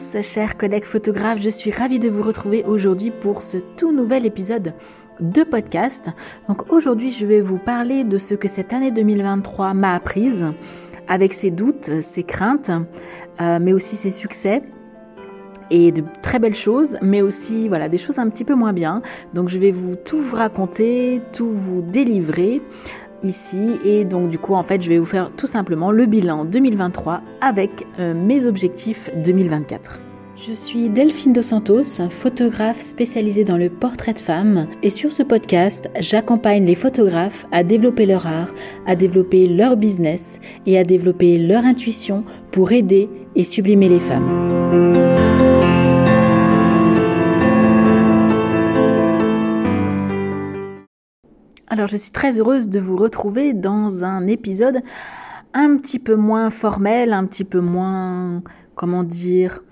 Chers collègues photographes, je suis ravie de vous retrouver aujourd'hui pour ce tout nouvel épisode de podcast. Donc aujourd'hui, je vais vous parler de ce que cette année 2023 m'a apprise, avec ses doutes, ses craintes, euh, mais aussi ses succès et de très belles choses, mais aussi voilà des choses un petit peu moins bien. Donc je vais vous tout vous raconter, tout vous délivrer ici et donc du coup en fait je vais vous faire tout simplement le bilan 2023 avec euh, mes objectifs 2024. Je suis Delphine Dos Santos, photographe spécialisée dans le portrait de femmes et sur ce podcast, j'accompagne les photographes à développer leur art, à développer leur business et à développer leur intuition pour aider et sublimer les femmes. Alors je suis très heureuse de vous retrouver dans un épisode un petit peu moins formel, un petit peu moins, comment dire,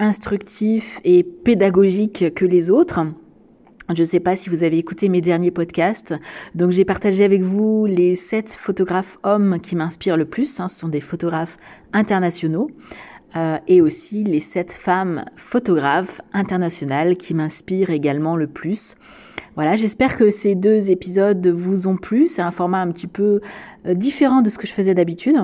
instructif et pédagogique que les autres. Je ne sais pas si vous avez écouté mes derniers podcasts. Donc j'ai partagé avec vous les sept photographes hommes qui m'inspirent le plus. Hein. ce sont des photographes internationaux. Euh, et aussi les sept femmes photographes internationales qui m'inspirent également le plus. Voilà, j'espère que ces deux épisodes vous ont plu. C'est un format un petit peu euh, différent de ce que je faisais d'habitude.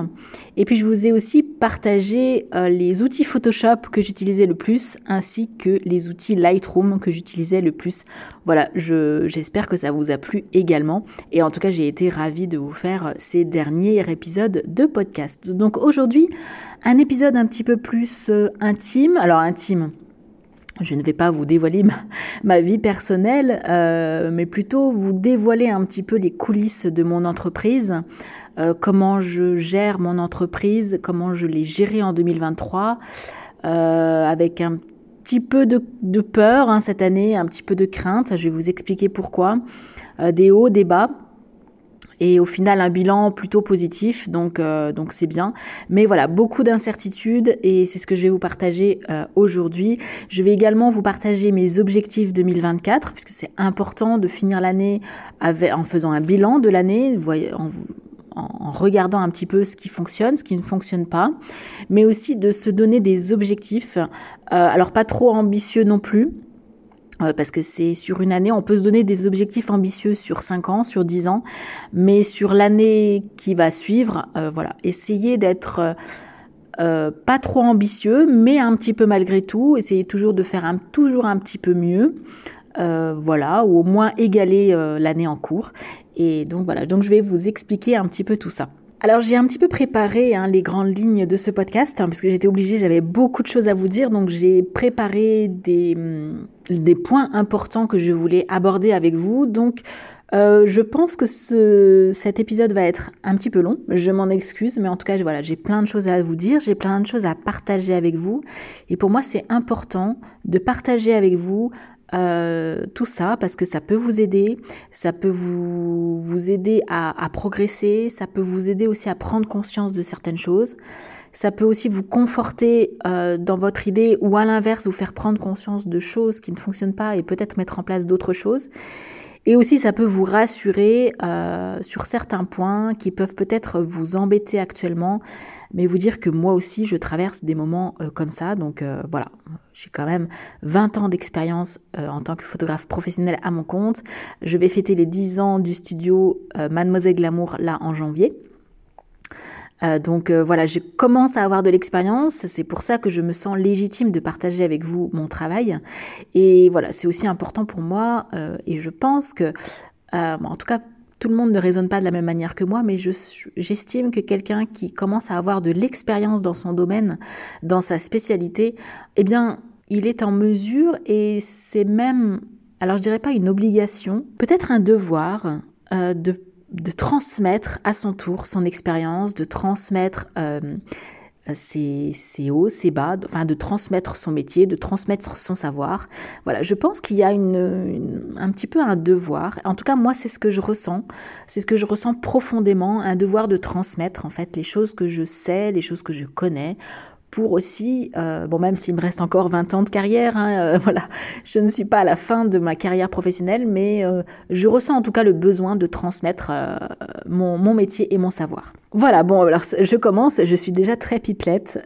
Et puis je vous ai aussi partagé euh, les outils Photoshop que j'utilisais le plus, ainsi que les outils Lightroom que j'utilisais le plus. Voilà, j'espère que ça vous a plu également. Et en tout cas, j'ai été ravie de vous faire ces derniers épisodes de podcast. Donc aujourd'hui, un épisode un petit peu plus euh, intime. Alors intime je ne vais pas vous dévoiler ma, vie personnelle, euh, mais plutôt vous dévoiler un petit peu les coulisses de mon entreprise, euh, comment je gère mon entreprise, comment je l'ai gérée en 2023, euh, avec un petit peu de, peur hein, cette année, un petit peu de crainte. Je vais vous expliquer pourquoi. des hauts, des bas et au final un bilan plutôt positif, donc euh, donc c'est bien. Mais voilà, beaucoup d'incertitudes et c'est ce que je vais vous partager euh, aujourd'hui. Je vais également vous partager mes objectifs 2024 puisque c'est important de finir l'année en faisant un bilan de l'année, en, regardant un petit peu ce qui fonctionne, ce qui ne fonctionne pas, mais aussi de se donner des objectifs, euh, alors pas trop ambitieux non plus, parce que c'est sur une année, on peut se donner des objectifs ambitieux sur 5 ans, sur 10 ans, mais sur l'année qui va suivre, euh, voilà, essayez d'être euh, pas trop ambitieux, mais un petit peu malgré tout, essayez toujours de faire toujours un petit peu mieux, voilà, ou au moins égaler l'année en cours. Et donc voilà, donc je vais vous expliquer un petit peu tout ça. Alors j'ai un petit peu préparé hein, les grandes lignes de ce podcast, hein, parce que j'étais obligée, j'avais beaucoup de choses à vous dire, donc j'ai préparé des, des points importants que je voulais aborder avec vous. Donc euh, je pense que ce, cet épisode va être un petit peu long, je m'en excuse, mais en tout cas voilà, j'ai plein de choses à vous dire, j'ai plein de choses à partager avec vous, et pour moi c'est important de partager avec vous euh, tout ça parce que ça peut vous aider, ça peut vous, vous aider à, progresser, ça peut vous aider aussi à prendre conscience de certaines choses, ça peut aussi vous conforter euh, dans votre idée ou à l'inverse vous faire prendre conscience de choses qui ne fonctionnent pas et peut-être mettre en place d'autres choses. Et aussi, ça peut vous rassurer euh, sur certains points qui peuvent peut-être vous embêter actuellement, mais vous dire que moi aussi, je traverse des moments euh, comme ça. Donc euh, voilà, j'ai quand même 20 ans d'expérience en tant que photographe professionnel à mon compte. Je vais fêter les 10 ans du studio Mademoiselle Glamour là en janvier. Euh, donc euh, voilà, je commence à avoir de l'expérience, c'est pour ça que je me sens légitime de partager avec vous mon travail. Et voilà, c'est aussi important pour moi euh, et je pense que, en tout cas, tout le monde ne raisonne pas de la même manière que moi, mais j'estime que quelqu'un qui commence à avoir de l'expérience dans son domaine, dans sa spécialité, eh bien, il est en mesure et c'est même, alors je dirais pas une obligation, peut-être un devoir de de transmettre à son tour son expérience, de transmettre euh, ses, hauts, ses bas, enfin de transmettre son métier, de transmettre son savoir. Voilà, je pense qu'il y a une, un petit peu un devoir. En tout cas, moi, c'est ce que je ressens. C'est ce que je ressens profondément, un devoir de transmettre en fait les choses que je sais, les choses que je connais, pour aussi, euh, bon même s'il me reste encore 20 ans de carrière, hein, euh, voilà, je ne suis pas à la fin de ma carrière professionnelle, mais euh, je ressens en tout cas le besoin de transmettre mon, mon métier et mon savoir. Voilà, bon, alors je commence, je suis déjà très pipelette,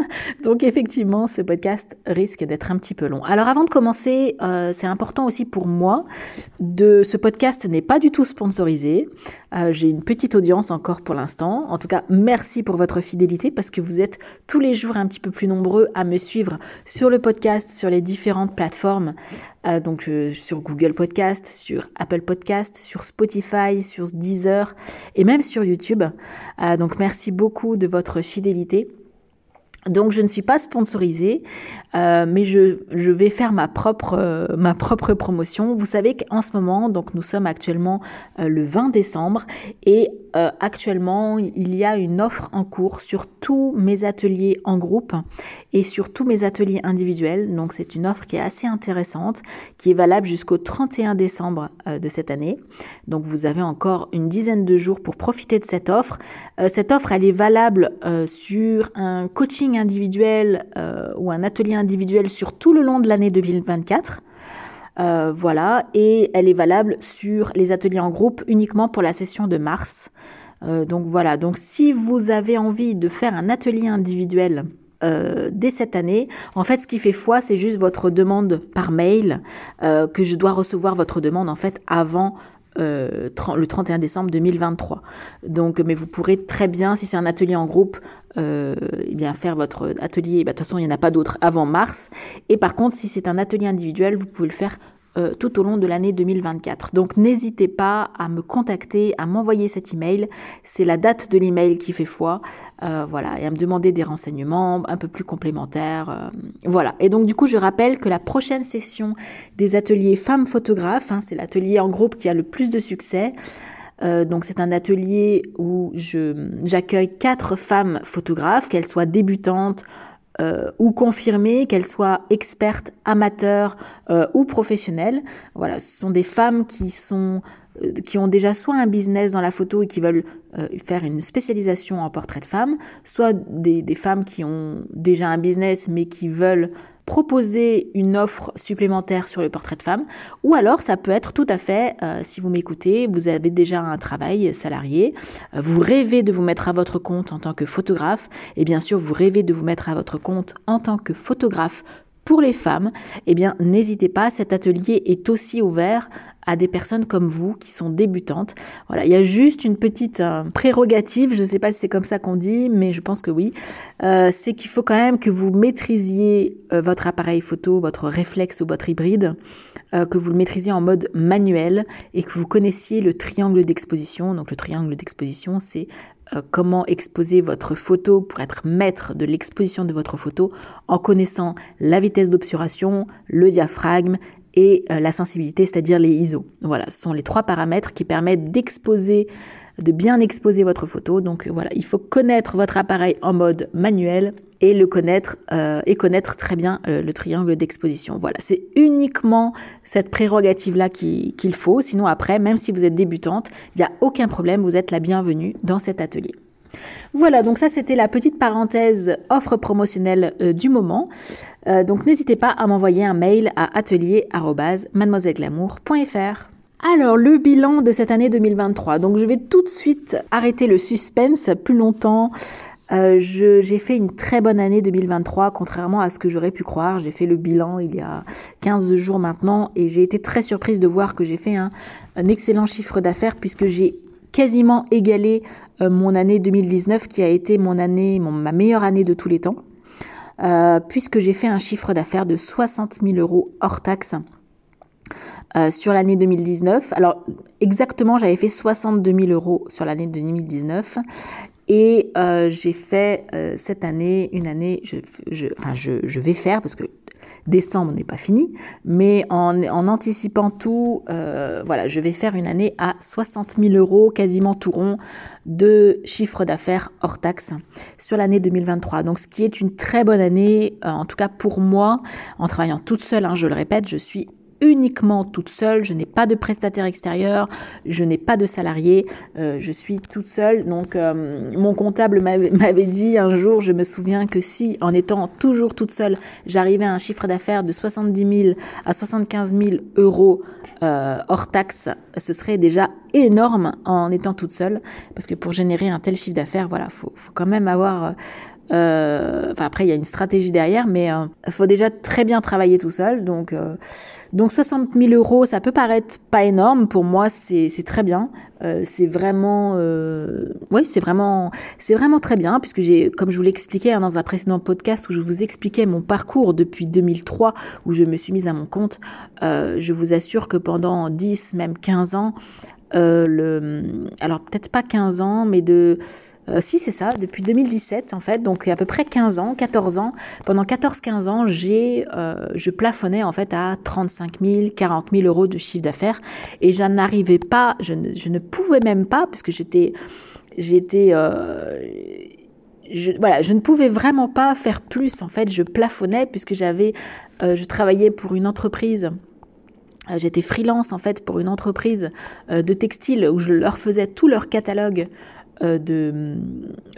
donc effectivement ce podcast risque d'être un petit peu long. Alors avant de commencer, c'est important aussi pour moi, de ce podcast n'est pas du tout sponsorisé, j'ai une petite audience encore pour l'instant, en tout cas merci pour votre fidélité parce que vous êtes tous les jours un petit peu plus nombreux à me suivre sur le podcast, sur les différentes plateformes, euh, donc euh, sur Google Podcast, sur Apple Podcast, sur Spotify, sur Deezer et même sur YouTube. Euh, donc merci beaucoup de votre fidélité. Donc je ne suis pas sponsorisée, euh, mais je, vais faire ma propre euh, ma propre promotion. Vous savez qu'en ce moment, donc nous sommes actuellement euh, le 20 décembre et actuellement il y a une offre en cours sur tous mes ateliers en groupe et sur tous mes ateliers individuels. Donc c'est une offre qui est assez intéressante, qui est valable jusqu'au 31 décembre de cette année. Donc vous avez encore une dizaine de jours pour profiter de cette offre. cette offre elle est valable sur un coaching individuel euh, ou un atelier individuel sur tout le long de l'année 2024. Euh, voilà, et elle est valable sur les ateliers en groupe uniquement pour la session de mars. Euh, donc voilà, donc si vous avez envie de faire un atelier individuel dès cette année. En fait, ce qui fait foi, c'est juste votre demande par mail, que je dois recevoir votre demande en fait avant euh, le 31 décembre 2023. Donc, mais vous pourrez très bien, si c'est un atelier en groupe, euh, eh faire votre atelier. Bah, de toute façon, il n'y en a pas d'autres avant mars. Et par contre, si c'est un atelier individuel, vous pouvez le faire euh, tout au long de l'année 2024. Donc n'hésitez pas à me contacter, à m'envoyer cet email. C'est la date de l'email qui fait foi. Euh, voilà, et à me demander des renseignements un peu plus complémentaires. Euh, voilà. Et donc du coup, je rappelle que la prochaine session des ateliers femmes photographes, hein, c'est l'atelier en groupe qui a le plus de succès. donc c'est un atelier où j'accueille quatre femmes photographes, qu'elles soient débutantes, euh, ou confirmer qu'elles soient expertes, amateurs euh, ou professionnelles. Voilà, ce sont des femmes qui sont euh, qui ont déjà soit un business dans la photo et qui veulent faire une spécialisation en portrait de femme, soit des femmes qui ont déjà un business mais qui veulent proposer une offre supplémentaire sur le portrait de femme, ou alors ça peut être tout à fait, euh, si vous m'écoutez, vous avez déjà un travail salarié, euh, vous rêvez de vous mettre à votre compte en tant que photographe, et bien sûr vous rêvez de vous mettre à votre compte en tant que photographe pour les femmes, eh bien n'hésitez pas, cet atelier est aussi ouvert à des personnes comme vous qui sont débutantes. Voilà, il y a juste une petite euh, prérogative, je ne sais pas si c'est comme ça qu'on dit, mais je pense que oui, euh, c'est qu'il faut quand même que vous maîtrisiez euh, votre appareil photo, votre réflexe ou votre hybride, que vous le maîtrisiez en mode manuel et que vous connaissiez le triangle d'exposition. Donc le triangle d'exposition, c'est comment exposer votre photo pour être maître de l'exposition de votre photo en connaissant la vitesse d'obturation, le diaphragme et euh, la sensibilité, c'est-à-dire les ISO. Voilà, ce sont les trois paramètres qui permettent d'exposer, de bien exposer votre photo. Donc voilà, il faut connaître votre appareil en mode manuel et le connaître euh, et connaître très bien euh, le triangle d'exposition. Voilà, c'est uniquement cette prérogative là qu'il faut. Sinon après, même si vous êtes débutante, il n'y a aucun problème, vous êtes la bienvenue dans cet atelier. Voilà, donc ça c'était la petite parenthèse offre promotionnelle euh, du moment. Euh, donc n'hésitez pas à m'envoyer un mail à atelier@mademoiselleglamour.fr. Alors le bilan de cette année 2023. Donc je vais tout de suite arrêter le suspense plus longtemps. Euh, j'ai fait une très bonne année 2023, contrairement à ce que j'aurais pu croire. J'ai fait le bilan il y a 15 jours maintenant et j'ai été très surprise de voir que j'ai fait un, excellent chiffre d'affaires puisque j'ai quasiment égalé euh, mon année 2019 qui a été mon année, ma meilleure année de tous les temps, euh, puisque j'ai fait un chiffre d'affaires de 60 000 euros hors taxe. Euh, sur l'année 2019. Alors exactement, j'avais fait 62 000 euros sur l'année 2019 et j'ai fait cette année une année, je, je, enfin je, je vais faire parce que Décembre n'est pas fini, mais en, anticipant tout, euh, voilà, je vais faire une année à 60 000 euros, quasiment tout rond, de chiffre d'affaires hors taxe sur l'année 2023. Donc, ce qui est une très bonne année, euh, en tout cas pour moi, en travaillant toute seule, hein, je le répète, je suis uniquement toute seule, je n'ai pas de prestataire extérieur, je n'ai pas de salarié, euh, je suis toute seule. Donc euh, mon comptable m'avait dit un jour, je me souviens que si en étant toujours toute seule, j'arrivais à un chiffre d'affaires de 70 000 à 75 000 euros euh, hors taxe, ce serait déjà énorme en étant toute seule, parce que pour générer un tel chiffre d'affaires, voilà, faut, faut quand même avoir euh, enfin après il y a une stratégie derrière, mais il euh, faut déjà très bien travailler tout seul. Donc euh, donc 60 000 euros, ça peut paraître pas énorme pour moi, c'est très bien. c'est vraiment oui c'est vraiment c'est vraiment très bien puisque j'ai comme je vous l'expliquais hein, dans un précédent podcast où je vous expliquais mon parcours depuis 2003 où je me suis mise à mon compte. je vous assure que pendant 10 même 15 ans le alors peut-être pas 15 ans mais de euh, si, c'est ça, depuis 2017 en fait, donc à peu près 15 ans, 14 ans. Pendant 14-15 ans, j'ai, euh, je plafonnais en fait à 35 000, 40 000 euros de chiffre d'affaires et je n'arrivais pas, je ne, pouvais même pas, puisque j'étais, j'étais, euh, voilà, je ne pouvais vraiment pas faire plus en fait. Je plafonnais puisque j'avais, je travaillais pour une entreprise. J'étais freelance en fait pour une entreprise de textile où je leur faisais tout leur catalogue de,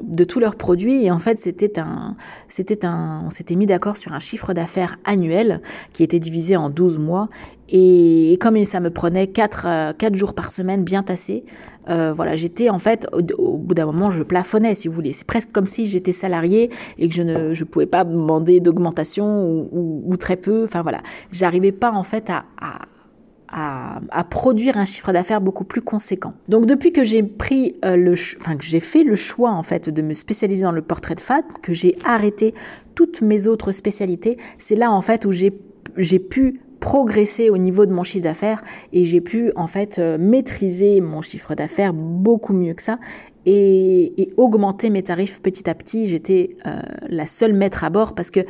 de tous leurs produits. Et en fait, c'était un, c'était un, on s'était mis d'accord sur un chiffre d'affaires annuel qui était divisé en 12 mois. Et, comme ça me prenait 4, 4 euh, jours par semaine bien tassé, euh, voilà, j'étais en fait, au, bout d'un moment, je plafonnais, si vous voulez. C'est presque comme si j'étais salarié et que je ne je pouvais pas demander d'augmentation ou, ou, très peu. Enfin voilà, j'arrivais pas en fait à à, produire un chiffre d'affaires beaucoup plus conséquent. Donc depuis que j'ai pris euh, le, enfin que j'ai fait le choix en fait de me spécialiser dans le portrait de femme, que j'ai arrêté toutes mes autres spécialités, c'est là en fait où j'ai pu progresser au niveau de mon chiffre d'affaires et j'ai pu en fait euh, maîtriser mon chiffre d'affaires beaucoup mieux que ça et, et, augmenter mes tarifs petit à petit. J'étais euh, la seule maître à bord parce que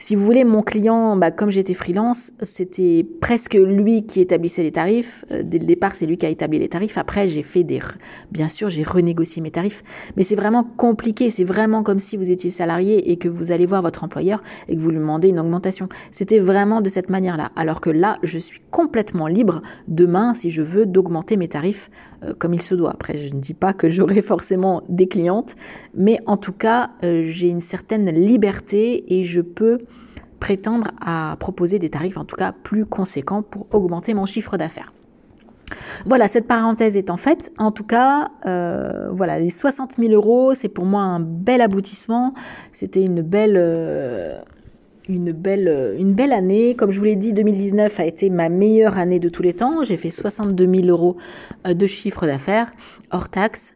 si vous voulez, mon client, bah, comme j'étais freelance, c'était presque lui qui établissait les tarifs. Euh, dès le départ, c'est lui qui a établi les tarifs. Après, j'ai fait des, bien sûr, j'ai renégocié mes tarifs. Mais c'est vraiment compliqué. C'est vraiment comme si vous étiez salarié et que vous allez voir votre employeur et que vous lui demandez une augmentation. C'était vraiment de cette manière-là. Alors que là, je suis complètement libre demain, si je veux, d'augmenter mes tarifs euh, comme il se doit. Après, je ne dis pas que j'aurai forcément des clientes, mais en tout cas, euh, j'ai une certaine liberté et je peux prétendre à proposer des tarifs en tout cas plus conséquents pour augmenter mon chiffre d'affaires. Voilà, cette parenthèse est en fait. En tout cas, euh, voilà, les 60 000 euros, c'est pour moi un bel aboutissement. C'était une belle, une belle, euh, une belle année. Comme je vous l'ai dit, 2019 a été ma meilleure année de tous les temps. J'ai fait 62 000 euros euh, de chiffre d'affaires hors taxe.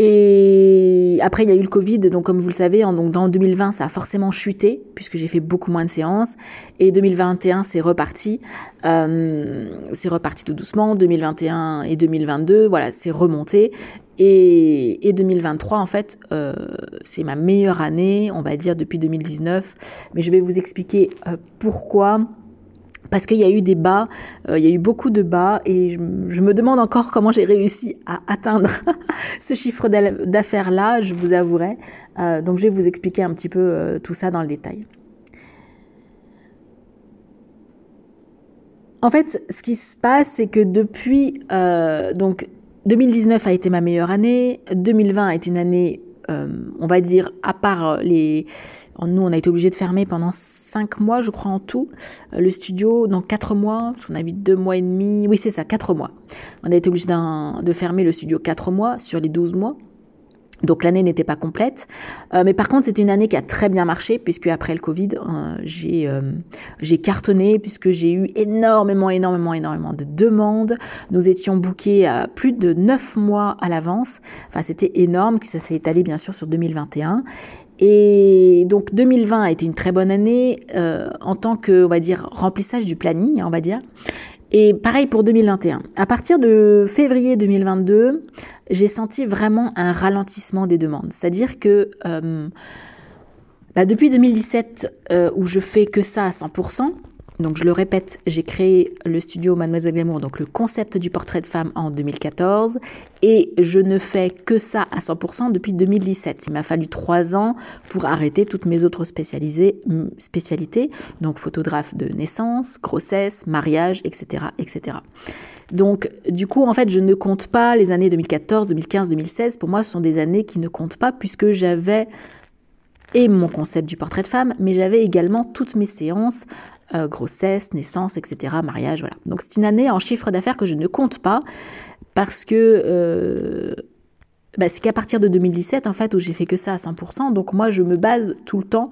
Et après, il y a eu le Covid, donc comme vous le savez, en, donc dans 2020, ça a forcément chuté, puisque j'ai fait beaucoup moins de séances. Et 2021, c'est reparti. Euh, c'est reparti tout doucement. 2021 et 2022, voilà, c'est remonté. Et, et, 2023, en fait, euh, c'est ma meilleure année, on va dire, depuis 2019. Mais je vais vous expliquer euh, pourquoi. Parce qu'il y a eu des bas, euh, il y a eu beaucoup de bas, et je, me demande encore comment j'ai réussi à atteindre ce chiffre d'affaires-là, je vous avouerai. Donc je vais vous expliquer un petit peu tout ça dans le détail. En fait, ce qui se passe, c'est que depuis donc 2019 a été ma meilleure année. 2020 a été une année, euh, on va dire, à part les... Nous, on a été obligé de fermer pendant 5 mois, je crois, en tout. Euh, le studio, dans 4 mois, on a mis 2 mois et demi. Oui, c'est ça, 4 mois. On a été obligé de fermer le studio 4 mois sur les 12 mois. Donc l'année n'était pas complète, euh, mais par contre c'était une année qui a très bien marché puisque après le Covid euh, j'ai euh, j'ai cartonné puisque j'ai eu énormément énormément énormément de demandes. Nous étions bookés à plus de neuf mois à l'avance. Enfin c'était énorme, ça s'est étalé bien sûr sur 2021 et donc 2020 a été une très bonne année en tant que on va dire remplissage du planning, on va dire. Et pareil pour 2021. À partir de février 2022, j'ai senti vraiment un ralentissement des demandes. C'est-à-dire que euh, bah depuis 2017, euh, où je fais que ça à 100%, Donc je le répète, j'ai créé le studio Mademoiselle Glamour, donc le concept du portrait de femme en 2014, et je ne fais que ça à 100% depuis 2017. Il m'a fallu trois ans pour arrêter toutes mes autres spécialités, donc photographe de naissance, grossesse, mariage, etc., etc. Donc, du coup, en fait, je ne compte pas les années 2014, 2015, 2016. Pour moi, ce sont des années qui ne comptent pas puisque j'avais et mon concept du portrait de femme, mais j'avais également toutes mes séances, euh, grossesse, naissance, etc., mariage, voilà. Donc c'est une année en chiffre d'affaires que je ne compte pas parce que euh, bah, c'est qu'à partir de 2017 en fait où j'ai fait que ça à 100%. Donc moi je me base tout le temps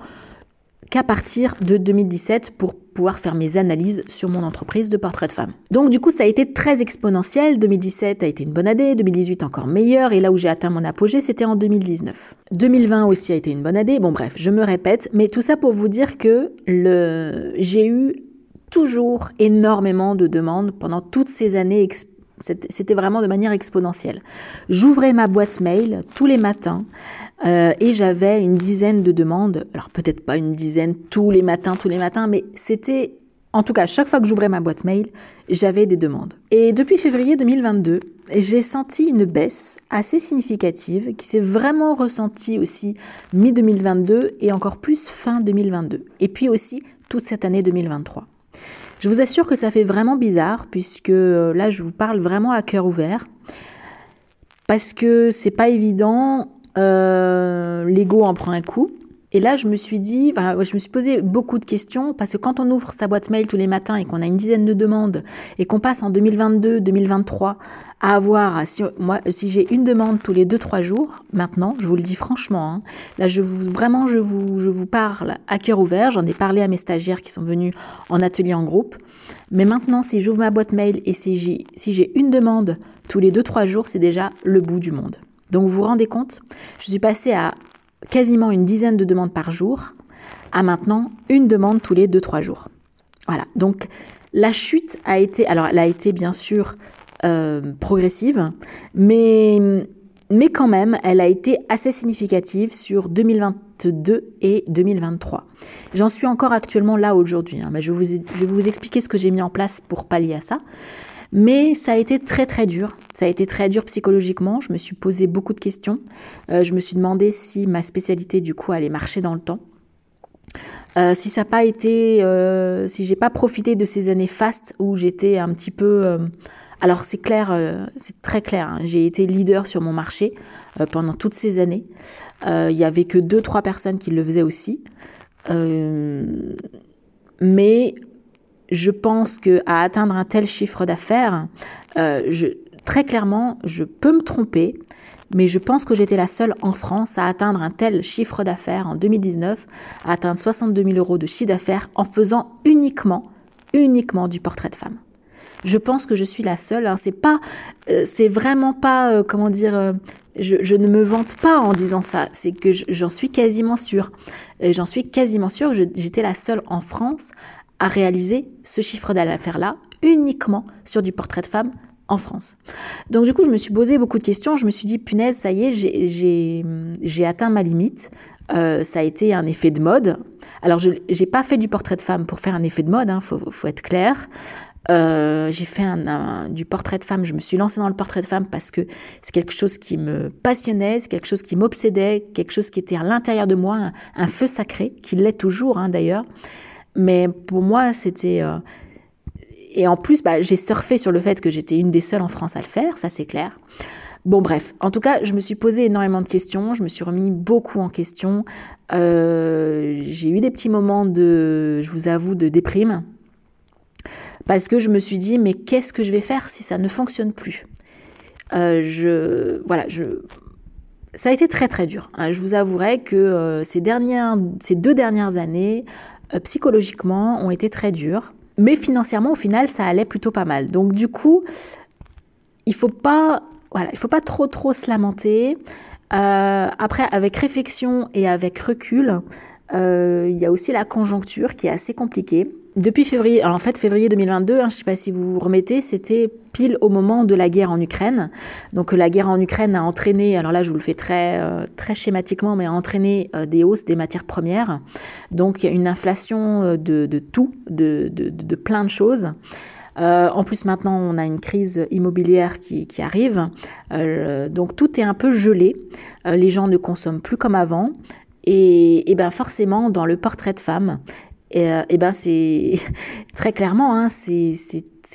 qu'à partir de 2017 pour pouvoir faire mes analyses sur mon entreprise de portrait de femme. Donc du coup, ça a été très exponentiel. 2017 a été une bonne année, 2018 encore meilleure, et là où j'ai atteint mon apogée, c'était en 2019. 2020 aussi a été une bonne année. Bon bref, je me répète, mais tout ça pour vous dire que le... j'ai eu toujours énormément de demandes pendant toutes ces années c'était vraiment de manière exponentielle. J'ouvrais ma boîte mail tous les matins euh, et j'avais une dizaine de demandes. Alors peut-être pas une dizaine tous les matins, tous les matins, mais c'était en tout cas chaque fois que j'ouvrais ma boîte mail, j'avais des demandes. Et depuis février 2022, j'ai senti une baisse assez significative qui s'est vraiment ressentie aussi mi-2022 et encore plus fin 2022. Et puis aussi toute cette année 2023. Je vous assure que ça fait vraiment bizarre puisque euh, là je vous parle vraiment à cœur ouvert parce que c'est pas évident, euh, l'ego en prend un coup. Et là, je me suis dit, je me suis posé beaucoup de questions parce que quand on ouvre sa boîte mail tous les matins et qu'on a une dizaine de demandes et qu'on passe en 2022, 2023 à avoir, si, moi, si j'ai une demande tous les 2-3 jours, maintenant, je vous le dis franchement, hein, là, je vous, vraiment, je vous, je vous parle à cœur ouvert. J'en ai parlé à mes stagiaires qui sont venus en atelier en groupe. Mais maintenant, si j'ouvre ma boîte mail et si j'ai, si j'ai une demande tous les 2-3 jours, c'est déjà le bout du monde. Donc vous vous rendez compte, je suis passée à quasiment une dizaine de demandes par jour à maintenant une demande tous les 2-3 jours. Voilà, donc la chute a été, alors elle a été bien sûr euh, progressive, mais, mais quand même, elle a été assez significative sur 2022 et 2023. J'en suis encore actuellement là aujourd'hui, hein, mais je, vous, je vais vous expliquer ce que j'ai mis en place pour pallier à ça. Mais ça a été très très dur. Ça a été très dur psychologiquement. Je me suis posé beaucoup de questions. Euh, je me suis demandé si ma spécialité du coup allait marcher dans le temps. Euh, si ça n'a pas été, euh, si j'ai pas profité de ces années fastes où j'étais un petit peu, alors c'est clair, c'est très clair. Hein. j'ai été leader sur mon marché pendant toutes ces années. Il y avait que deux trois personnes qui le faisaient aussi. mais je pense que à atteindre un tel chiffre d'affaires, euh, très clairement, je peux me tromper, mais je pense que j'étais la seule en France à atteindre un tel chiffre d'affaires en 2019, à atteindre 62 000 euros de chiffre d'affaires en faisant uniquement, uniquement du portrait de femme. Je pense que je suis la seule. Hein. C'est pas, euh, c'est vraiment pas, euh, comment dire. Je, je, ne me vante pas en disant ça. C'est que j'en suis quasiment sûre. J'en suis quasiment sûre j'étais la seule en France à réaliser ce chiffre d'affaires-là uniquement sur du portrait de femme en France. Donc du coup, je me suis posé beaucoup de questions. Je me suis dit, punaise, ça y est, j'ai atteint ma limite. Euh, ça a été un effet de mode. Alors, je n'ai pas fait du portrait de femme pour faire un effet de mode, hein, faut, être clair. Euh, j'ai fait du portrait de femme. Je me suis lancée dans le portrait de femme parce que c'est quelque chose qui me passionnait, c'est quelque chose qui m'obsédait, quelque chose qui était à l'intérieur de moi, un, feu sacré, qui l'est toujours hein, d'ailleurs. Mais pour moi, c'était... Euh, et en plus, bah, j'ai surfé sur le fait que j'étais une des seules en France à le faire, ça c'est clair. Bon bref, en tout cas, je me suis posé énormément de questions, je me suis remis beaucoup en question. Euh, j'ai eu des petits moments de, je vous avoue, de déprime. Parce que je me suis dit, mais qu'est-ce que je vais faire si ça ne fonctionne plus? Euh, je, voilà, je, ça a été très très dur. Hein. Je vous avouerai que ces dernières, ces deux dernières années, psychologiquement ont été très durs. Mais financièrement, au final, ça allait plutôt pas mal. Donc du coup, il faut pas, voilà, il faut pas trop trop se lamenter. Euh, après, avec réflexion et avec recul, euh, il y a aussi la conjoncture qui est assez compliquée. Depuis février, en fait février 2022, hein, je ne sais pas si vous vous remettez, c'était pile au moment de la guerre en Ukraine. Donc la guerre en Ukraine a entraîné, alors là je vous le fais très euh, très schématiquement, mais a entraîné euh, des hausses des matières premières. Donc il y a une inflation euh, de, tout, de, de, de, plein de choses. en plus, maintenant, on a une crise immobilière qui, qui arrive. donc, tout est un peu gelé. les gens ne consomment plus comme avant. Et, et ben forcément, dans le portrait de femme, et, euh, ben c'est très clairement, hein, c'est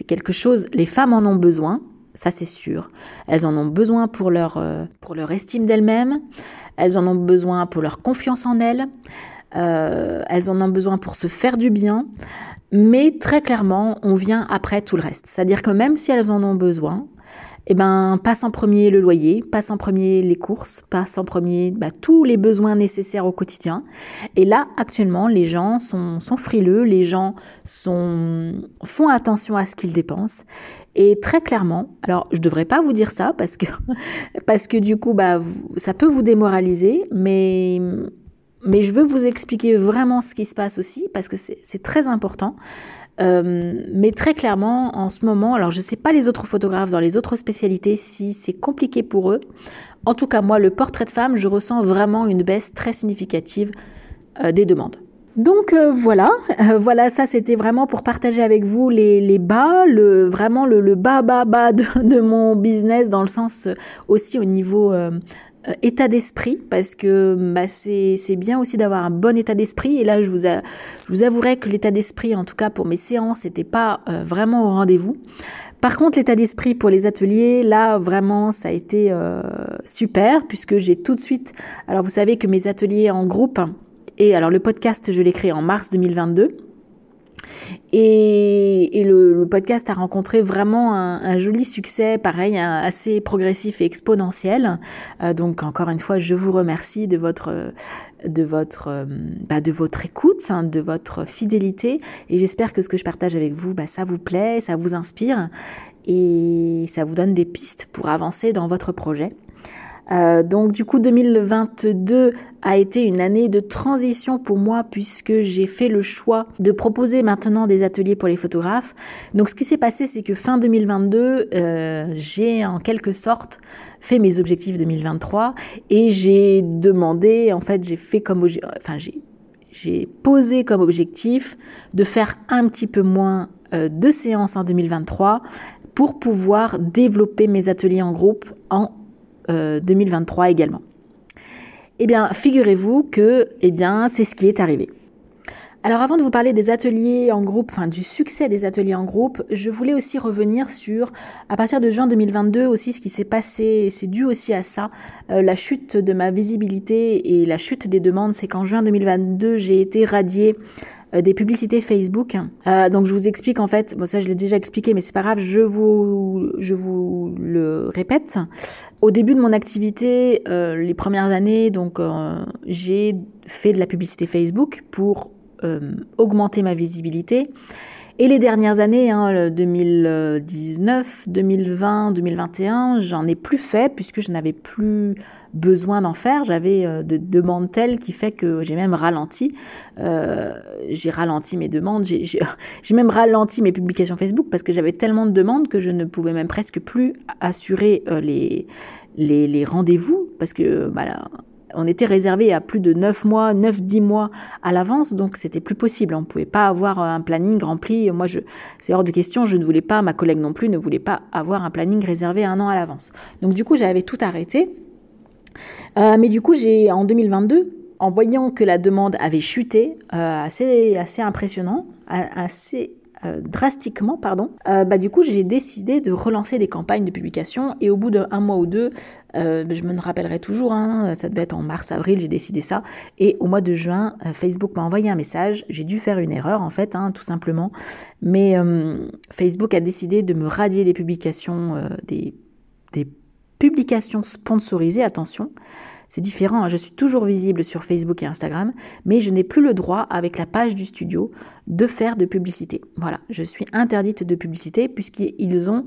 quelque chose. Les femmes en ont besoin, ça c'est sûr. Elles en ont besoin pour leur euh, pour leur estime d'elles-mêmes. Elles en ont besoin pour leur confiance en elles. Euh, elles en ont besoin pour se faire du bien. Mais très clairement, on vient après tout le reste. C'est-à-dire que même si elles en ont besoin, eh ben, passe en premier le loyer, passe en premier les courses, passe en premier bah, tous les besoins nécessaires au quotidien. Et là, actuellement, les gens sont, frileux, les gens sont, font attention à ce qu'ils dépensent. Et très clairement, alors je devrais pas vous dire ça parce que, parce que du coup, bah, ça peut vous démoraliser, mais, mais je veux vous expliquer vraiment ce qui se passe aussi parce que c'est très important. Euh, mais très clairement, en ce moment, alors je ne sais pas les autres photographes dans les autres spécialités si c'est compliqué pour eux. En tout cas, moi, le portrait de femme, je ressens vraiment une baisse très significative euh, des demandes. Donc euh, voilà, voilà, ça c'était vraiment pour partager avec vous les, bas, le, vraiment le, bas bas bas de, mon business dans le sens aussi au niveau état d'esprit parce que bah, c'est bien aussi d'avoir un bon état d'esprit et là je vous, je vous avouerai que l'état d'esprit en tout cas pour mes séances n'était pas euh, vraiment au rendez-vous. Par contre l'état d'esprit pour les ateliers là vraiment ça a été euh, super puisque j'ai tout de suite alors vous savez que mes ateliers en groupe et alors le podcast je l'ai créé en mars 2022 et, le, podcast a rencontré vraiment un, joli succès, pareil, assez progressif et exponentiel. Euh, donc encore une fois, je vous remercie de votre de votre euh, bah, de votre écoute, hein, de votre fidélité, et j'espère que ce que je partage avec vous, bah, ça vous plaît, ça vous inspire, et ça vous donne des pistes pour avancer dans votre projet. Euh, donc du coup 2022 a été une année de transition pour moi puisque j'ai fait le choix de proposer maintenant des ateliers pour les photographes. Donc ce qui s'est passé c'est que fin 2022 euh, j'ai en quelque sorte fait mes objectifs 2023 et j'ai demandé en fait j'ai fait comme enfin j'ai posé comme objectif de faire un petit peu moins euh, de séances en 2023 pour pouvoir développer mes ateliers en groupe en 2023 euh, également. Eh bien, figurez-vous que, eh bien, c'est ce qui est arrivé. Alors avant de vous parler des ateliers en groupe, enfin du succès des ateliers en groupe, je voulais aussi revenir sur, à partir de juin 2022 aussi, ce qui s'est passé, c'est dû aussi à ça, euh, la chute de ma visibilité et la chute des demandes, c'est qu'en juin 2022, j'ai été radiée des publicités Facebook. Euh, donc je vous explique en fait, bon ça je l'ai déjà expliqué, mais c'est pas grave, je vous je vous le répète. Au début de mon activité, euh, les premières années, donc j'ai fait de la publicité Facebook pour augmenter ma visibilité. Et les dernières années, hein, 2019, 2020, 2021, j'en ai plus fait puisque je n'avais plus besoin d'en faire. J'avais euh, de demandes telles qui fait que j'ai même ralenti. Euh, j'ai ralenti mes demandes. J'ai même ralenti mes publications Facebook parce que j'avais tellement de demandes que je ne pouvais même presque plus assurer euh, les, les, les rendez-vous parce que bah, on était réservé à plus de 9 mois, 9-10 mois à l'avance, donc c'était plus possible. On ne pouvait pas avoir un planning rempli. Moi, je, c'est hors de question, je ne voulais pas, ma collègue non plus ne voulait pas avoir un planning réservé un an à l'avance. Donc du coup, j'avais tout arrêté. Euh, mais du coup, j'ai en 2022, en voyant que la demande avait chuté, euh, assez, assez impressionnant, assez euh, drastiquement, pardon, bah, du coup, j'ai décidé de relancer des campagnes de publication et au bout d'un mois ou deux, je me rappellerai toujours, hein, ça devait être en mars-avril, j'ai décidé ça. Et au mois de juin, Facebook m'a envoyé un message. J'ai dû faire une erreur, en fait, hein, tout simplement. Mais Facebook a décidé de me radier des publications, des, des publications sponsorisées, attention, c'est différent, hein. je suis toujours visible sur Facebook et Instagram, mais je n'ai plus le droit avec la page du studio de faire de publicité. Voilà, je suis interdite de publicité puisqu'ils ont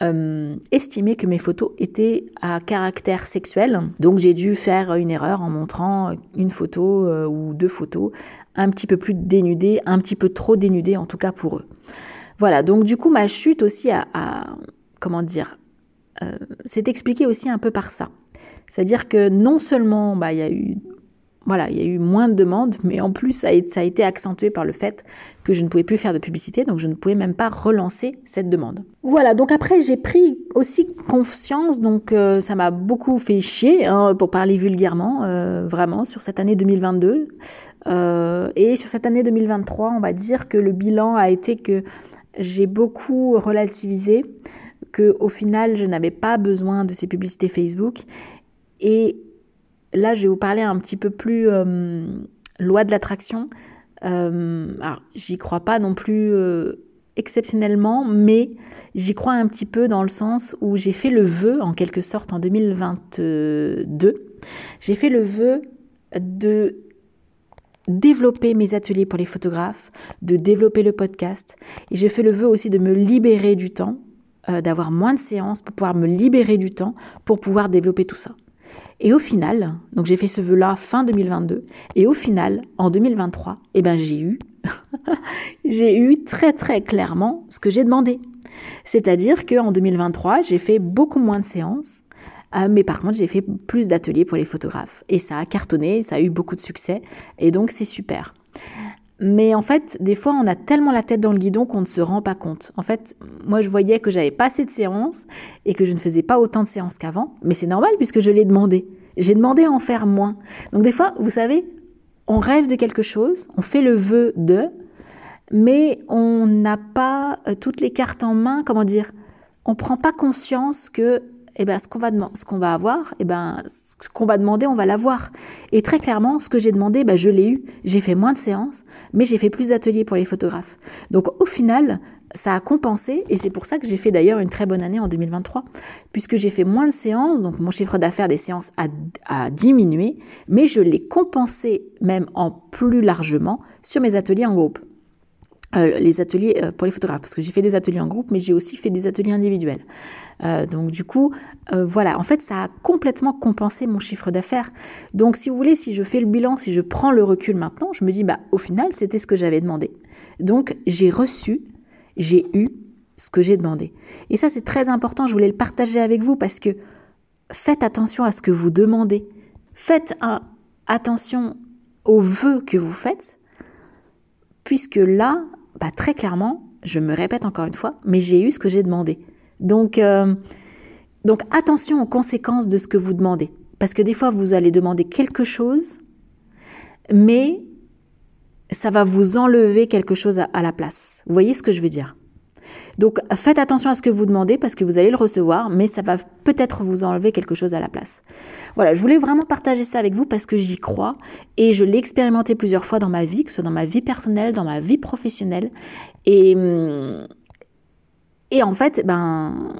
euh, estimé que mes photos étaient à caractère sexuel. Donc j'ai dû faire une erreur en montrant une photo euh, ou deux photos un petit peu plus dénudées, un petit peu trop dénudées en tout cas pour eux. Voilà, donc du coup ma chute aussi a, comment dire, euh, s'est expliquée aussi un peu par ça. C'est-à-dire que non seulement bah, il y a eu voilà, il y a eu moins de demandes, mais en plus, ça a, été accentué par le fait que je ne pouvais plus faire de publicité, donc je ne pouvais même pas relancer cette demande. Voilà, donc après, j'ai pris aussi conscience, donc euh, ça m'a beaucoup fait chier, hein, pour parler vulgairement, euh, vraiment, sur cette année 2022. Euh, et sur cette année 2023, on va dire que le bilan a été que j'ai beaucoup relativisé, que au final, je n'avais pas besoin de ces publicités Facebook. Et là, je vais vous parler un petit peu plus euh, loi de l'attraction. Euh, alors, j'y crois pas non plus euh, exceptionnellement, mais j'y crois un petit peu dans le sens où j'ai fait le vœu, en quelque sorte, en 2022. J'ai fait le vœu de développer mes ateliers pour les photographes, de développer le podcast. Et j'ai fait le vœu aussi de me libérer du temps, d'avoir moins de séances pour pouvoir me libérer du temps pour pouvoir développer tout ça. Et au final, donc j'ai fait ce vœu-là fin 2022, et au final, en 2023, eh ben j'ai eu, j'ai eu très très clairement ce que j'ai demandé. C'est-à-dire qu'en 2023, j'ai fait beaucoup moins de séances, euh, mais par contre, j'ai fait plus d'ateliers pour les photographes. Et ça a cartonné, ça a eu beaucoup de succès, et donc c'est super. Mais en fait, des fois, on a tellement la tête dans le guidon qu'on ne se rend pas compte. En fait, moi, je voyais que j'avais pas assez de séances et que je ne faisais pas autant de séances qu'avant. Mais c'est normal puisque je l'ai demandé. J'ai demandé à en faire moins. Donc des fois, vous savez, on rêve de quelque chose, on fait le vœu de, mais on n'a pas euh, toutes les cartes en main, comment dire, on prend pas conscience que eh ben, ce qu'on va, ce qu'on va avoir, eh ben, ce qu'on va demander, on va l'avoir. Et très clairement, ce que j'ai demandé, ben, je l'ai eu. J'ai fait moins de séances, mais j'ai fait plus d'ateliers pour les photographes. Donc, au final, ça a compensé, et c'est pour ça que j'ai fait d'ailleurs une très bonne année en 2023, puisque j'ai fait moins de séances, donc mon chiffre d'affaires des séances a, a diminué, mais je l'ai compensé même en plus largement sur mes ateliers en groupe. Euh, les ateliers euh, pour les photographes, parce que j'ai fait des ateliers en groupe, mais j'ai aussi fait des ateliers individuels. Euh, donc du coup, voilà, en fait, ça a complètement compensé mon chiffre d'affaires. Donc si vous voulez, si je fais le bilan, si je prends le recul maintenant, je me dis, bah au final, c'était ce que j'avais demandé. Donc j'ai reçu, j'ai eu ce que j'ai demandé. Et ça, c'est très important, je voulais le partager avec vous parce que faites attention à ce que vous demandez. Faites attention aux vœux que vous faites, puisque là, bah, très clairement, je me répète encore une fois, mais j'ai eu ce que j'ai demandé. Donc, euh, donc attention aux conséquences de ce que vous demandez. Parce que des fois, vous allez demander quelque chose, mais ça va vous enlever quelque chose à la place. Vous voyez ce que je veux dire? Donc faites attention à ce que vous demandez parce que vous allez le recevoir, mais ça va peut-être vous enlever quelque chose à la place. Voilà, je voulais vraiment partager ça avec vous parce que j'y crois et je l'ai expérimenté plusieurs fois dans ma vie, que ce soit dans ma vie personnelle, dans ma vie professionnelle. Et, et en fait, ben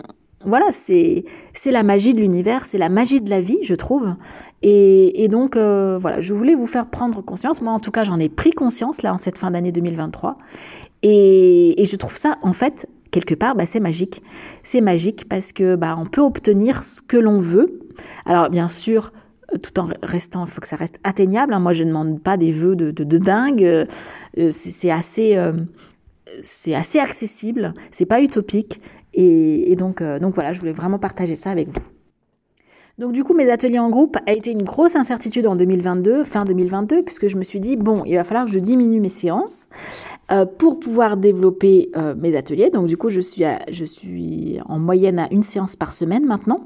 voilà, c'est la magie de l'univers, c'est la magie de la vie, je trouve. Et, donc euh, voilà, je voulais vous faire prendre conscience. Moi, en tout cas, j'en ai pris conscience là en cette fin d'année 2023. Et, et je trouve ça en fait quelque part, bah, c'est magique. C'est magique parce que bah, on peut obtenir ce que l'on veut. Alors bien sûr, euh, tout en restant, il faut que ça reste atteignable. Hein. Moi, je ne demande pas des vœux de, de, dingue. Euh, c'est assez, euh, c'est assez accessible. C'est pas utopique. Et, donc, donc voilà, je voulais vraiment partager ça avec vous. Donc du coup, mes ateliers en groupe a été une grosse incertitude en 2022, fin 2022, puisque je me suis dit, bon, il va falloir que je diminue mes séances euh, pour pouvoir développer euh, mes ateliers. Donc du coup, je suis, je suis en moyenne à une séance par semaine maintenant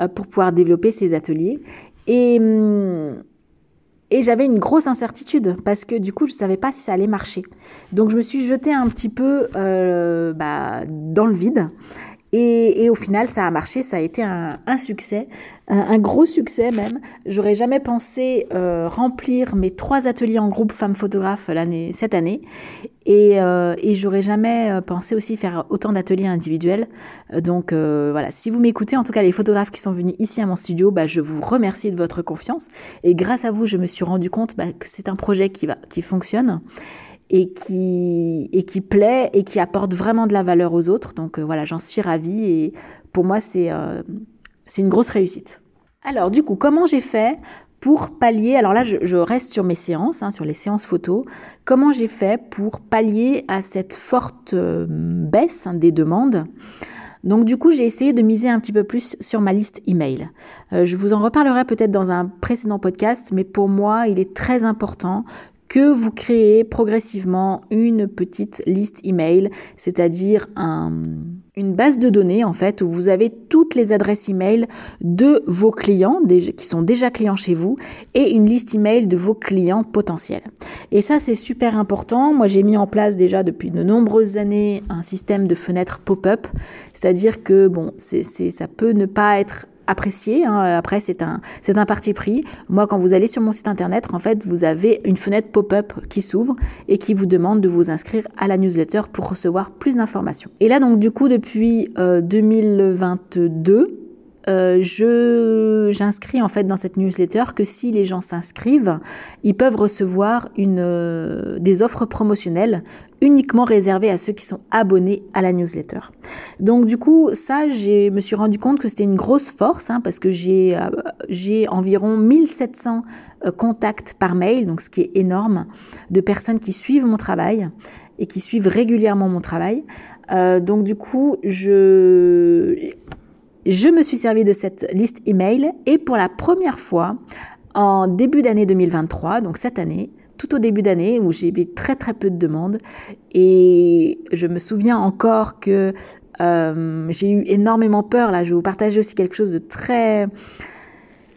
euh, pour pouvoir développer ces ateliers. Et, hum, et j'avais une grosse incertitude parce que du coup, je ne savais pas si ça allait marcher. Donc je me suis jetée un petit peu bah, dans le vide. Et, au final, ça a marché, ça a été un, succès, un, gros succès même. J'aurais jamais pensé euh, remplir mes trois ateliers en groupe femmes photographes l'année cette année, et, euh, j'aurais jamais euh, pensé aussi faire autant d'ateliers individuels. Donc voilà, si vous m'écoutez, en tout cas les photographes qui sont venus ici à mon studio, bah, je vous remercie de votre confiance. Et grâce à vous, je me suis rendu compte bah, que c'est un projet qui va, qui fonctionne. Et qui, et qui plaît et qui apporte vraiment de la valeur aux autres. Donc euh, voilà, j'en suis ravie et pour moi, c'est euh, une grosse réussite. Alors du coup, comment j'ai fait pour pallier, alors là je, reste sur mes séances, hein, sur les séances photos, comment j'ai fait pour pallier à cette forte euh, baisse des demandes? Donc du coup, j'ai essayé de miser un petit peu plus sur ma liste email. Euh, je vous en reparlerai peut-être dans un précédent podcast, mais pour moi, il est très important que vous créez progressivement une petite liste email, c'est-à-dire une base de données en fait où vous avez toutes les adresses email de vos clients qui sont déjà clients chez vous et une liste email de vos clients potentiels. Et ça c'est super important. Moi j'ai mis en place déjà depuis de nombreuses années un système de fenêtres pop-up, c'est-à-dire que bon c'est ça peut ne pas être apprécié. Hein. Après, c'est un, c'est un parti pris. Moi, quand vous allez sur mon site internet, en fait, vous avez une fenêtre pop-up qui s'ouvre et qui vous demande de vous inscrire à la newsletter pour recevoir plus d'informations. Et là, donc, du coup, depuis 2022, euh, euh, je j'inscris en fait dans cette newsletter que si les gens s'inscrivent, ils peuvent recevoir une euh, des offres promotionnelles uniquement réservées à ceux qui sont abonnés à la newsletter. Donc du coup, ça, j'ai me suis rendu compte que c'était une grosse force hein, parce que j'ai euh, environ 1700 contacts par mail, donc ce qui est énorme, de personnes qui suivent mon travail et qui suivent régulièrement mon travail. donc du coup, je je me suis servi de cette liste email et pour la première fois, en début d'année 2023, donc cette année, tout au début d'année où eu très très peu de demandes. Et je me souviens encore que euh, j'ai eu énormément peur. Là, je vais vous partager aussi quelque chose de très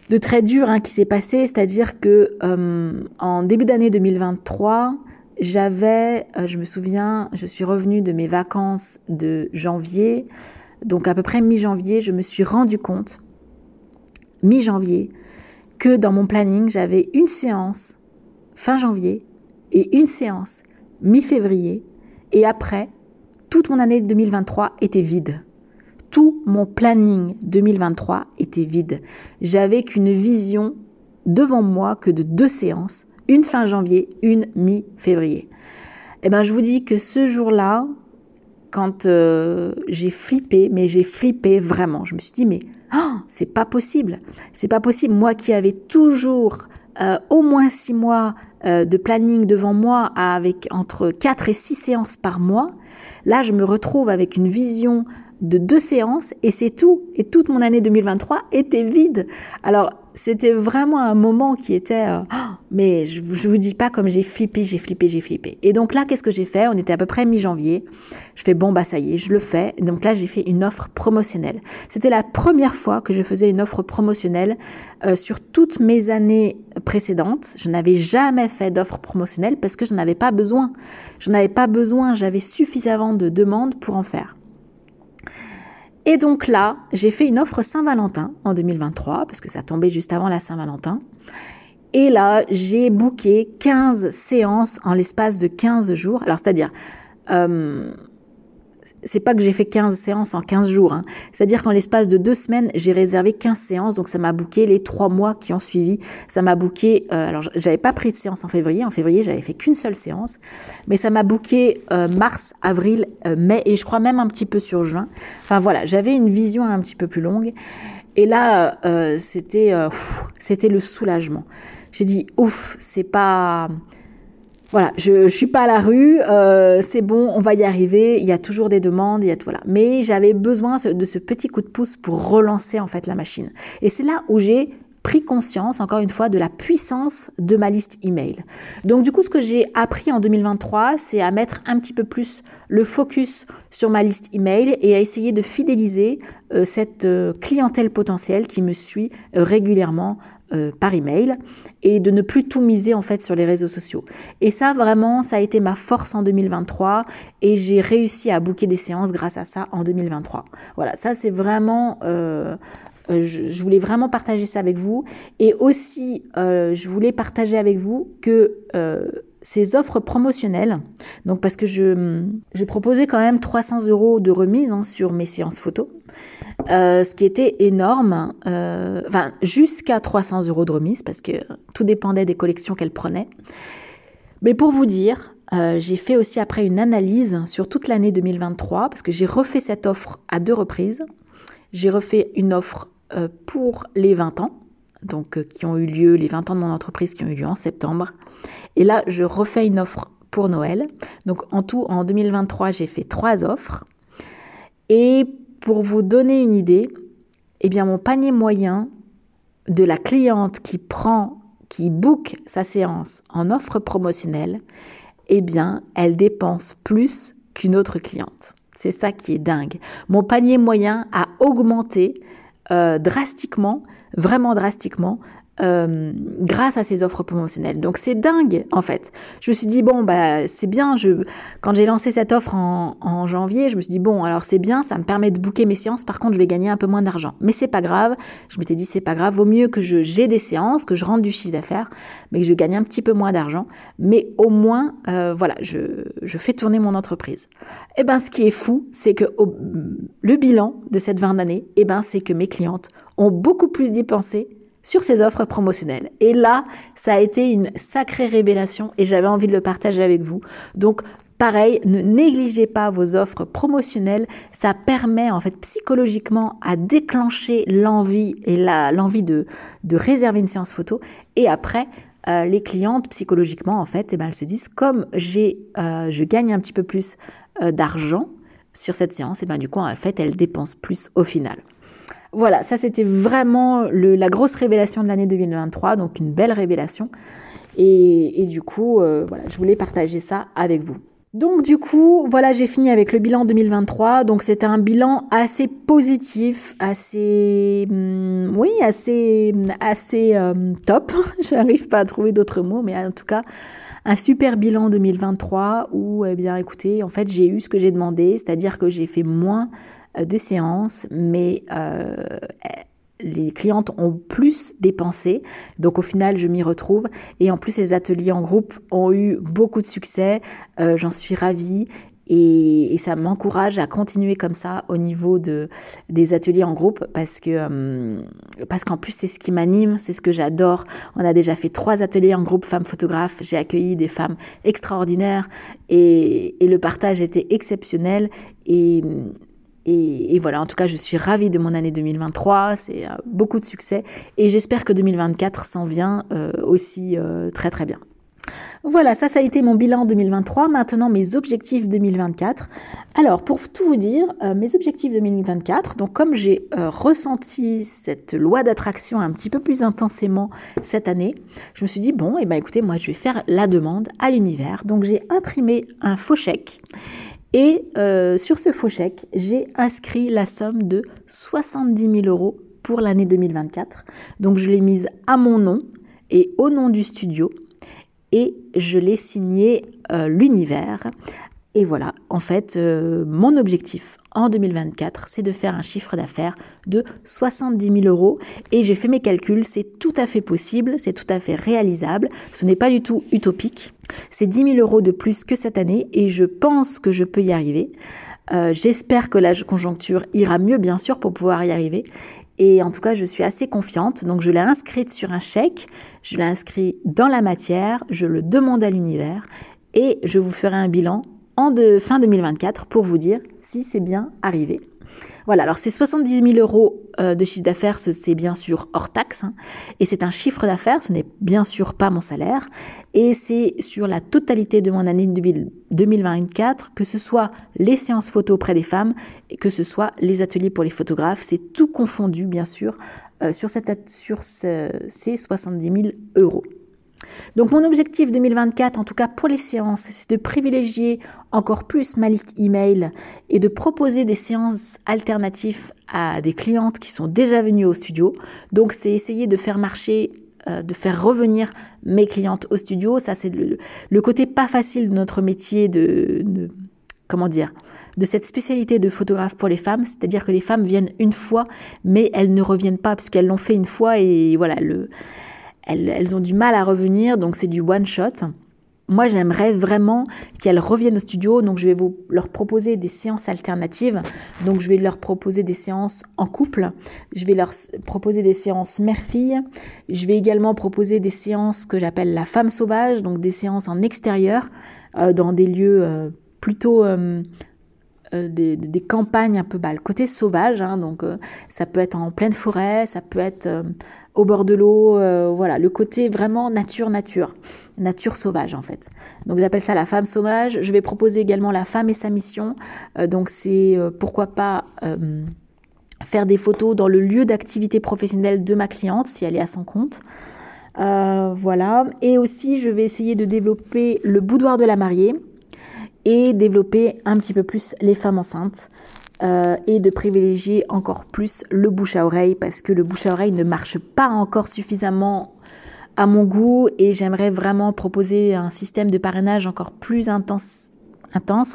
de très dur hein, qui s'est passé, c'est-à-dire que euh, en début d'année 2023, j'avais, euh, je me souviens, je suis revenue de mes vacances de janvier. Donc à peu près mi-janvier, je me suis rendu compte, mi-janvier, que dans mon planning, j'avais une séance fin janvier et une séance mi-février. Et après, toute mon année 2023 était vide. Tout mon planning 2023 était vide. J'avais qu'une vision devant moi que de deux séances, une fin janvier, une mi-février. Eh ben, je vous dis que ce jour-là, quand euh, j'ai flippé, mais j'ai flippé vraiment. Je me suis dit, mais oh, c'est pas possible. C'est pas possible. Moi qui avais toujours euh, au moins six mois de planning devant moi avec entre quatre et six séances par mois, là, je me retrouve avec une vision de deux séances et c'est tout. Et toute mon année 2023 était vide. Alors, c'était vraiment un moment qui était, euh, oh, mais je, vous dis pas comme j'ai flippé, j'ai flippé, j'ai flippé. Et donc là, qu'est-ce que j'ai fait? On était à peu près mi-janvier. Je fais bon bah ça y est, je le fais. Donc là, j'ai fait une offre promotionnelle. C'était la première fois que je faisais une offre promotionnelle euh, sur toutes mes années précédentes. Je n'avais jamais fait d'offre promotionnelle parce que je n'avais pas besoin. Je n'avais pas besoin. J'avais suffisamment de demandes pour en faire. Et donc là, j'ai fait une offre Saint-Valentin en 2023, parce que ça tombait juste avant la Saint-Valentin. Et là, j'ai booké 15 séances en l'espace de 15 jours. Alors, c'est-à-dire, euh, c'est pas que j'ai fait 15 séances en 15 jours. Hein. C'est-à-dire qu'en l'espace de deux semaines, j'ai réservé 15 séances. Donc ça m'a bouqué les trois mois qui ont suivi. Ça m'a bouqué. Euh, alors j'avais pas pris de séance en février. En février, j'avais fait qu'une seule séance. Mais ça m'a bouqué euh, mars, avril, euh, mai et je crois même un petit peu sur juin. Enfin voilà, j'avais une vision un petit peu plus longue. Et là, c'était c'était le soulagement. J'ai dit ouf, c'est pas voilà, je, suis pas à la rue, euh, c'est bon, on va y arriver. Il y a toujours des demandes, il y a voilà. Mais j'avais besoin de ce petit coup de pouce pour relancer en fait la machine. Et c'est là où j'ai pris conscience, encore une fois, de la puissance de ma liste email. Donc du coup, ce que j'ai appris en 2023, c'est à mettre un petit peu plus le focus sur ma liste email et à essayer de fidéliser euh, cette euh, clientèle potentielle qui me suit euh, régulièrement par email et de ne plus tout miser en fait sur les réseaux sociaux. Et ça vraiment, ça a été ma force en 2023 et j'ai réussi à booker des séances grâce à ça en 2023. Voilà, ça c'est vraiment euh, je, voulais vraiment partager ça avec vous. Et aussi, euh, je voulais partager avec vous que euh, ces offres promotionnelles, donc parce que je, je proposais quand même 300 euros de remise hein, sur mes séances photos, ce qui était énorme, enfin jusqu'à 300 euros de remise parce que tout dépendait des collections qu'elle prenait. Mais pour vous dire, euh, j'ai fait aussi après une analyse sur toute l'année 2023 parce que j'ai refait cette offre à deux reprises. J'ai refait une offre euh, pour les 20 ans, donc euh, qui ont eu lieu, les 20 ans de mon entreprise qui ont eu lieu en septembre. Et là, je refais une offre pour Noël. Donc en tout, en 2023, j'ai fait trois offres. Et pour vous donner une idée, eh bien mon panier moyen de la cliente qui prend, qui book sa séance en offre promotionnelle, eh bien, elle dépense plus qu'une autre cliente. C'est ça qui est dingue. Mon panier moyen a augmenté euh, drastiquement, vraiment drastiquement, euh, grâce à ces offres promotionnelles. Donc c'est dingue en fait. Je me suis dit bon bah c'est bien. Je quand j'ai lancé cette offre en, janvier, je me suis dit bon alors c'est bien, ça me permet de booker mes séances. Par contre je vais gagner un peu moins d'argent, mais c'est pas grave. Je m'étais dit c'est pas grave, vaut mieux que je j'ai des séances, que je rentre du chiffre d'affaires, mais que je gagne un petit peu moins d'argent. Mais au moins euh, voilà je, fais tourner mon entreprise. Et eh ben ce qui est fou, c'est que le bilan de cette 20 années, et eh ben c'est que mes clientes ont beaucoup plus dépensé sur ces offres promotionnelles. Et là, ça a été une sacrée révélation et j'avais envie de le partager avec vous. Donc, pareil, ne négligez pas vos offres promotionnelles. Ça permet, en fait, psychologiquement à déclencher l'envie et l'envie de, de réserver une séance photo. Et après, euh, les clientes, psychologiquement, en fait, eh ben, elles se disent, comme j'ai, euh, je gagne un petit peu plus euh, d'argent sur cette séance, et eh ben, du coup, en fait, elles dépensent plus au final. Voilà, ça c'était vraiment la grosse révélation de l'année 2023, donc une belle révélation. Et, du coup, euh, voilà, je voulais partager ça avec vous. Donc du coup, voilà, j'ai fini avec le bilan 2023. Donc c'était un bilan assez positif, assez, hum, oui, assez, assez euh, top. J'arrive pas à trouver d'autres mots, mais en tout cas, un super bilan 2023 où, eh bien, écoutez, en fait, j'ai eu ce que j'ai demandé, c'est-à-dire que j'ai fait moins de séances, mais euh, les clientes ont plus dépensé. Donc au final, je m'y retrouve. Et en plus, les ateliers en groupe ont eu beaucoup de succès. Euh, j'en suis ravie. Et, ça m'encourage à continuer comme ça au niveau de, des ateliers en groupe parce que parce qu'en plus c'est ce qui m'anime, c'est ce que j'adore. On a déjà fait trois ateliers en groupe femmes photographes. J'ai accueilli des femmes extraordinaires et, et le partage était exceptionnel. Et et, voilà, en tout cas, je suis ravie de mon année 2023. C'est euh, beaucoup de succès et j'espère que 2024 s'en vient euh, aussi euh, très très bien. Voilà, ça, ça a été mon bilan 2023. Maintenant, mes objectifs 2024. Alors, pour tout vous dire, mes objectifs 2024, donc comme j'ai ressenti cette loi d'attraction un petit peu plus intensément cette année, je me suis dit, bon, et eh ben écoutez, moi, je vais faire la demande à l'univers. Donc, j'ai imprimé un faux chèque et euh, sur ce faux chèque, j'ai inscrit la somme de 70 000 euros pour l'année 2024. Donc je l'ai mise à mon nom et au nom du studio et je l'ai signé euh, l'univers et voilà, en fait, euh, mon objectif en 2024, c'est de faire un chiffre d'affaires de 70 000 euros. Et j'ai fait mes calculs, c'est tout à fait possible, c'est tout à fait réalisable. Ce n'est pas du tout utopique. C'est 10 000 euros de plus que cette année et je pense que je peux y arriver. Euh, j'espère que la conjoncture ira mieux, bien sûr, pour pouvoir y arriver. Et en tout cas, je suis assez confiante. Donc, je l'ai inscrite sur un chèque, je l'ai inscrit dans la matière, je le demande à l'univers et je vous ferai un bilan en de, fin 2024 pour vous dire si c'est bien arrivé. Voilà, alors c'est 70 000 euros euh, de chiffre d'affaires, c'est bien sûr hors taxe, hein, et c'est un chiffre d'affaires, ce n'est bien sûr pas mon salaire, et c'est sur la totalité de mon année 2024, que ce soit les séances photo auprès des femmes, et que ce soit les ateliers pour les photographes, c'est tout confondu bien sûr euh, sur, cette, sur ces 70 000 euros. Donc mon objectif 2024, en tout cas pour les séances, c'est de privilégier encore plus ma liste email et de proposer des séances alternatives à des clientes qui sont déjà venues au studio. Donc c'est essayer de faire marcher euh, de faire revenir mes clientes au studio. Ça, c'est le, côté pas facile de notre métier de, comment dire, de cette spécialité de photographe pour les femmes. C'est-à-dire que les femmes viennent une fois, mais elles ne reviennent pas puisqu'elles l'ont fait une fois et voilà, le, elles, ont du mal à revenir, donc c'est du one shot. moi, j'aimerais vraiment qu'elles reviennent au studio. Donc, je vais vous leur proposer des séances alternatives. Donc, je vais leur proposer des séances en couple. Je vais leur proposer des séances mère-fille. Je vais également proposer des séances que j'appelle la femme sauvage. Donc, des séances en extérieur, euh, dans des lieux euh, plutôt euh, des, campagnes un peu bah, le côté sauvage. Hein, donc, ça peut être en pleine forêt, ça peut être au bord de l'eau, euh, voilà, le côté vraiment nature, nature, nature sauvage en fait. Donc j'appelle ça la femme sauvage. Je vais proposer également la femme et sa mission. Euh, donc c'est euh, pourquoi pas faire des photos dans le lieu d'activité professionnelle de ma cliente si elle est à son compte. voilà. Et aussi je vais essayer de développer le boudoir de la mariée et développer un petit peu plus les femmes enceintes. Euh, et de privilégier encore plus le bouche à oreille parce que le bouche à oreille ne marche pas encore suffisamment à mon goût et j'aimerais vraiment proposer un système de parrainage encore plus intense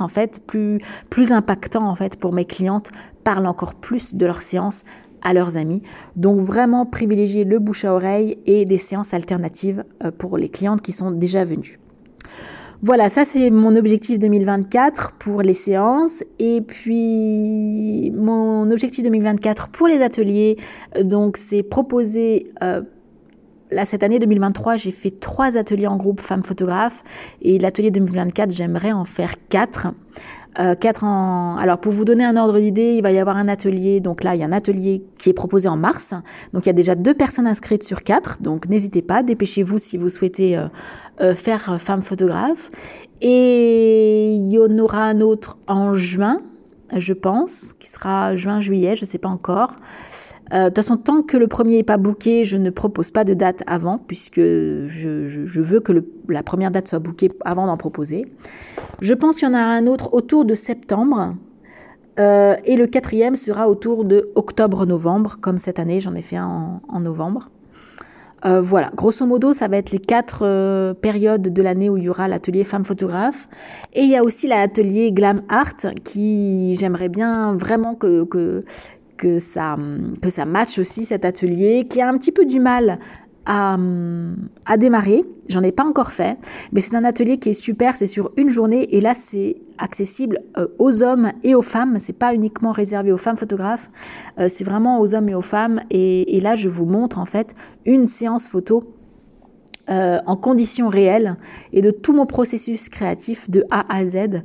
en fait, plus plus impactant en fait pour mes clientes, parlent encore plus de leurs séances à leurs amis. Donc vraiment privilégier le bouche à oreille et des séances alternatives euh, pour les clientes qui sont déjà venues. Voilà, ça c'est mon objectif 2024 pour les séances. Et puis mon objectif 2024 pour les ateliers, donc c'est proposer... Euh, là, cette année 2023, j'ai fait trois ateliers en groupe femmes photographes. Et l'atelier 2024, j'aimerais en faire quatre. Euh, quatre en... Alors pour vous donner un ordre d'idée, il va y avoir un atelier. Donc là, il y a un atelier qui est proposé en mars. Donc il y a déjà deux personnes inscrites sur quatre. Donc n'hésitez pas, dépêchez-vous si vous souhaitez euh, euh, faire femme photographe. Et il y en aura un autre en juin, je pense, qui sera juin-juillet, je ne sais pas encore. Euh, de toute façon, tant que le premier n'est pas booké, je ne propose pas de date avant, puisque je, veux que la première date soit bookée avant d'en proposer. Je pense qu'il y en a un autre autour de septembre. Euh, et le quatrième sera autour de octobre-novembre, comme cette année, j'en ai fait un en, novembre. Euh, voilà, grosso modo, ça va être les quatre périodes de l'année où il y aura l'atelier femme photographe. Et il y a aussi l'atelier glam art qui j'aimerais bien vraiment que que ça, que ça matche aussi cet atelier, qui a un petit peu du mal à, à démarrer. J'en ai pas encore fait, mais c'est un atelier qui est super. C'est sur une journée et là c'est accessible euh, aux hommes et aux femmes. C'est pas uniquement réservé aux femmes photographes. Euh, c'est vraiment aux hommes et aux femmes. Et, là je vous montre en fait une séance photo. Euh, en conditions réelles et de tout mon processus créatif de A à Z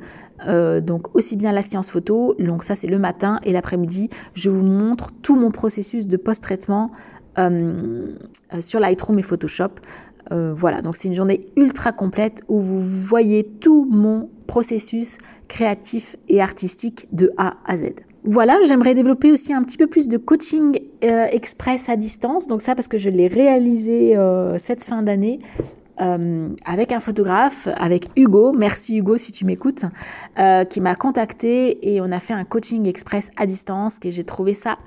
euh, donc aussi bien la séance photo, donc ça c'est le matin et l'après-midi, je vous montre tout mon processus de post-traitement euh, euh, sur Lightroom et Photoshop. voilà, donc c'est une journée ultra complète où vous voyez tout mon processus créatif et artistique de A à Z. Voilà, j'aimerais développer aussi un petit peu plus de coaching express à distance. Donc ça parce que je l'ai réalisé cette fin d'année. Euh, avec un photographe, avec Hugo, merci Hugo si tu m'écoutes, euh, qui m'a contacté et on a fait un coaching express à distance et j'ai trouvé ça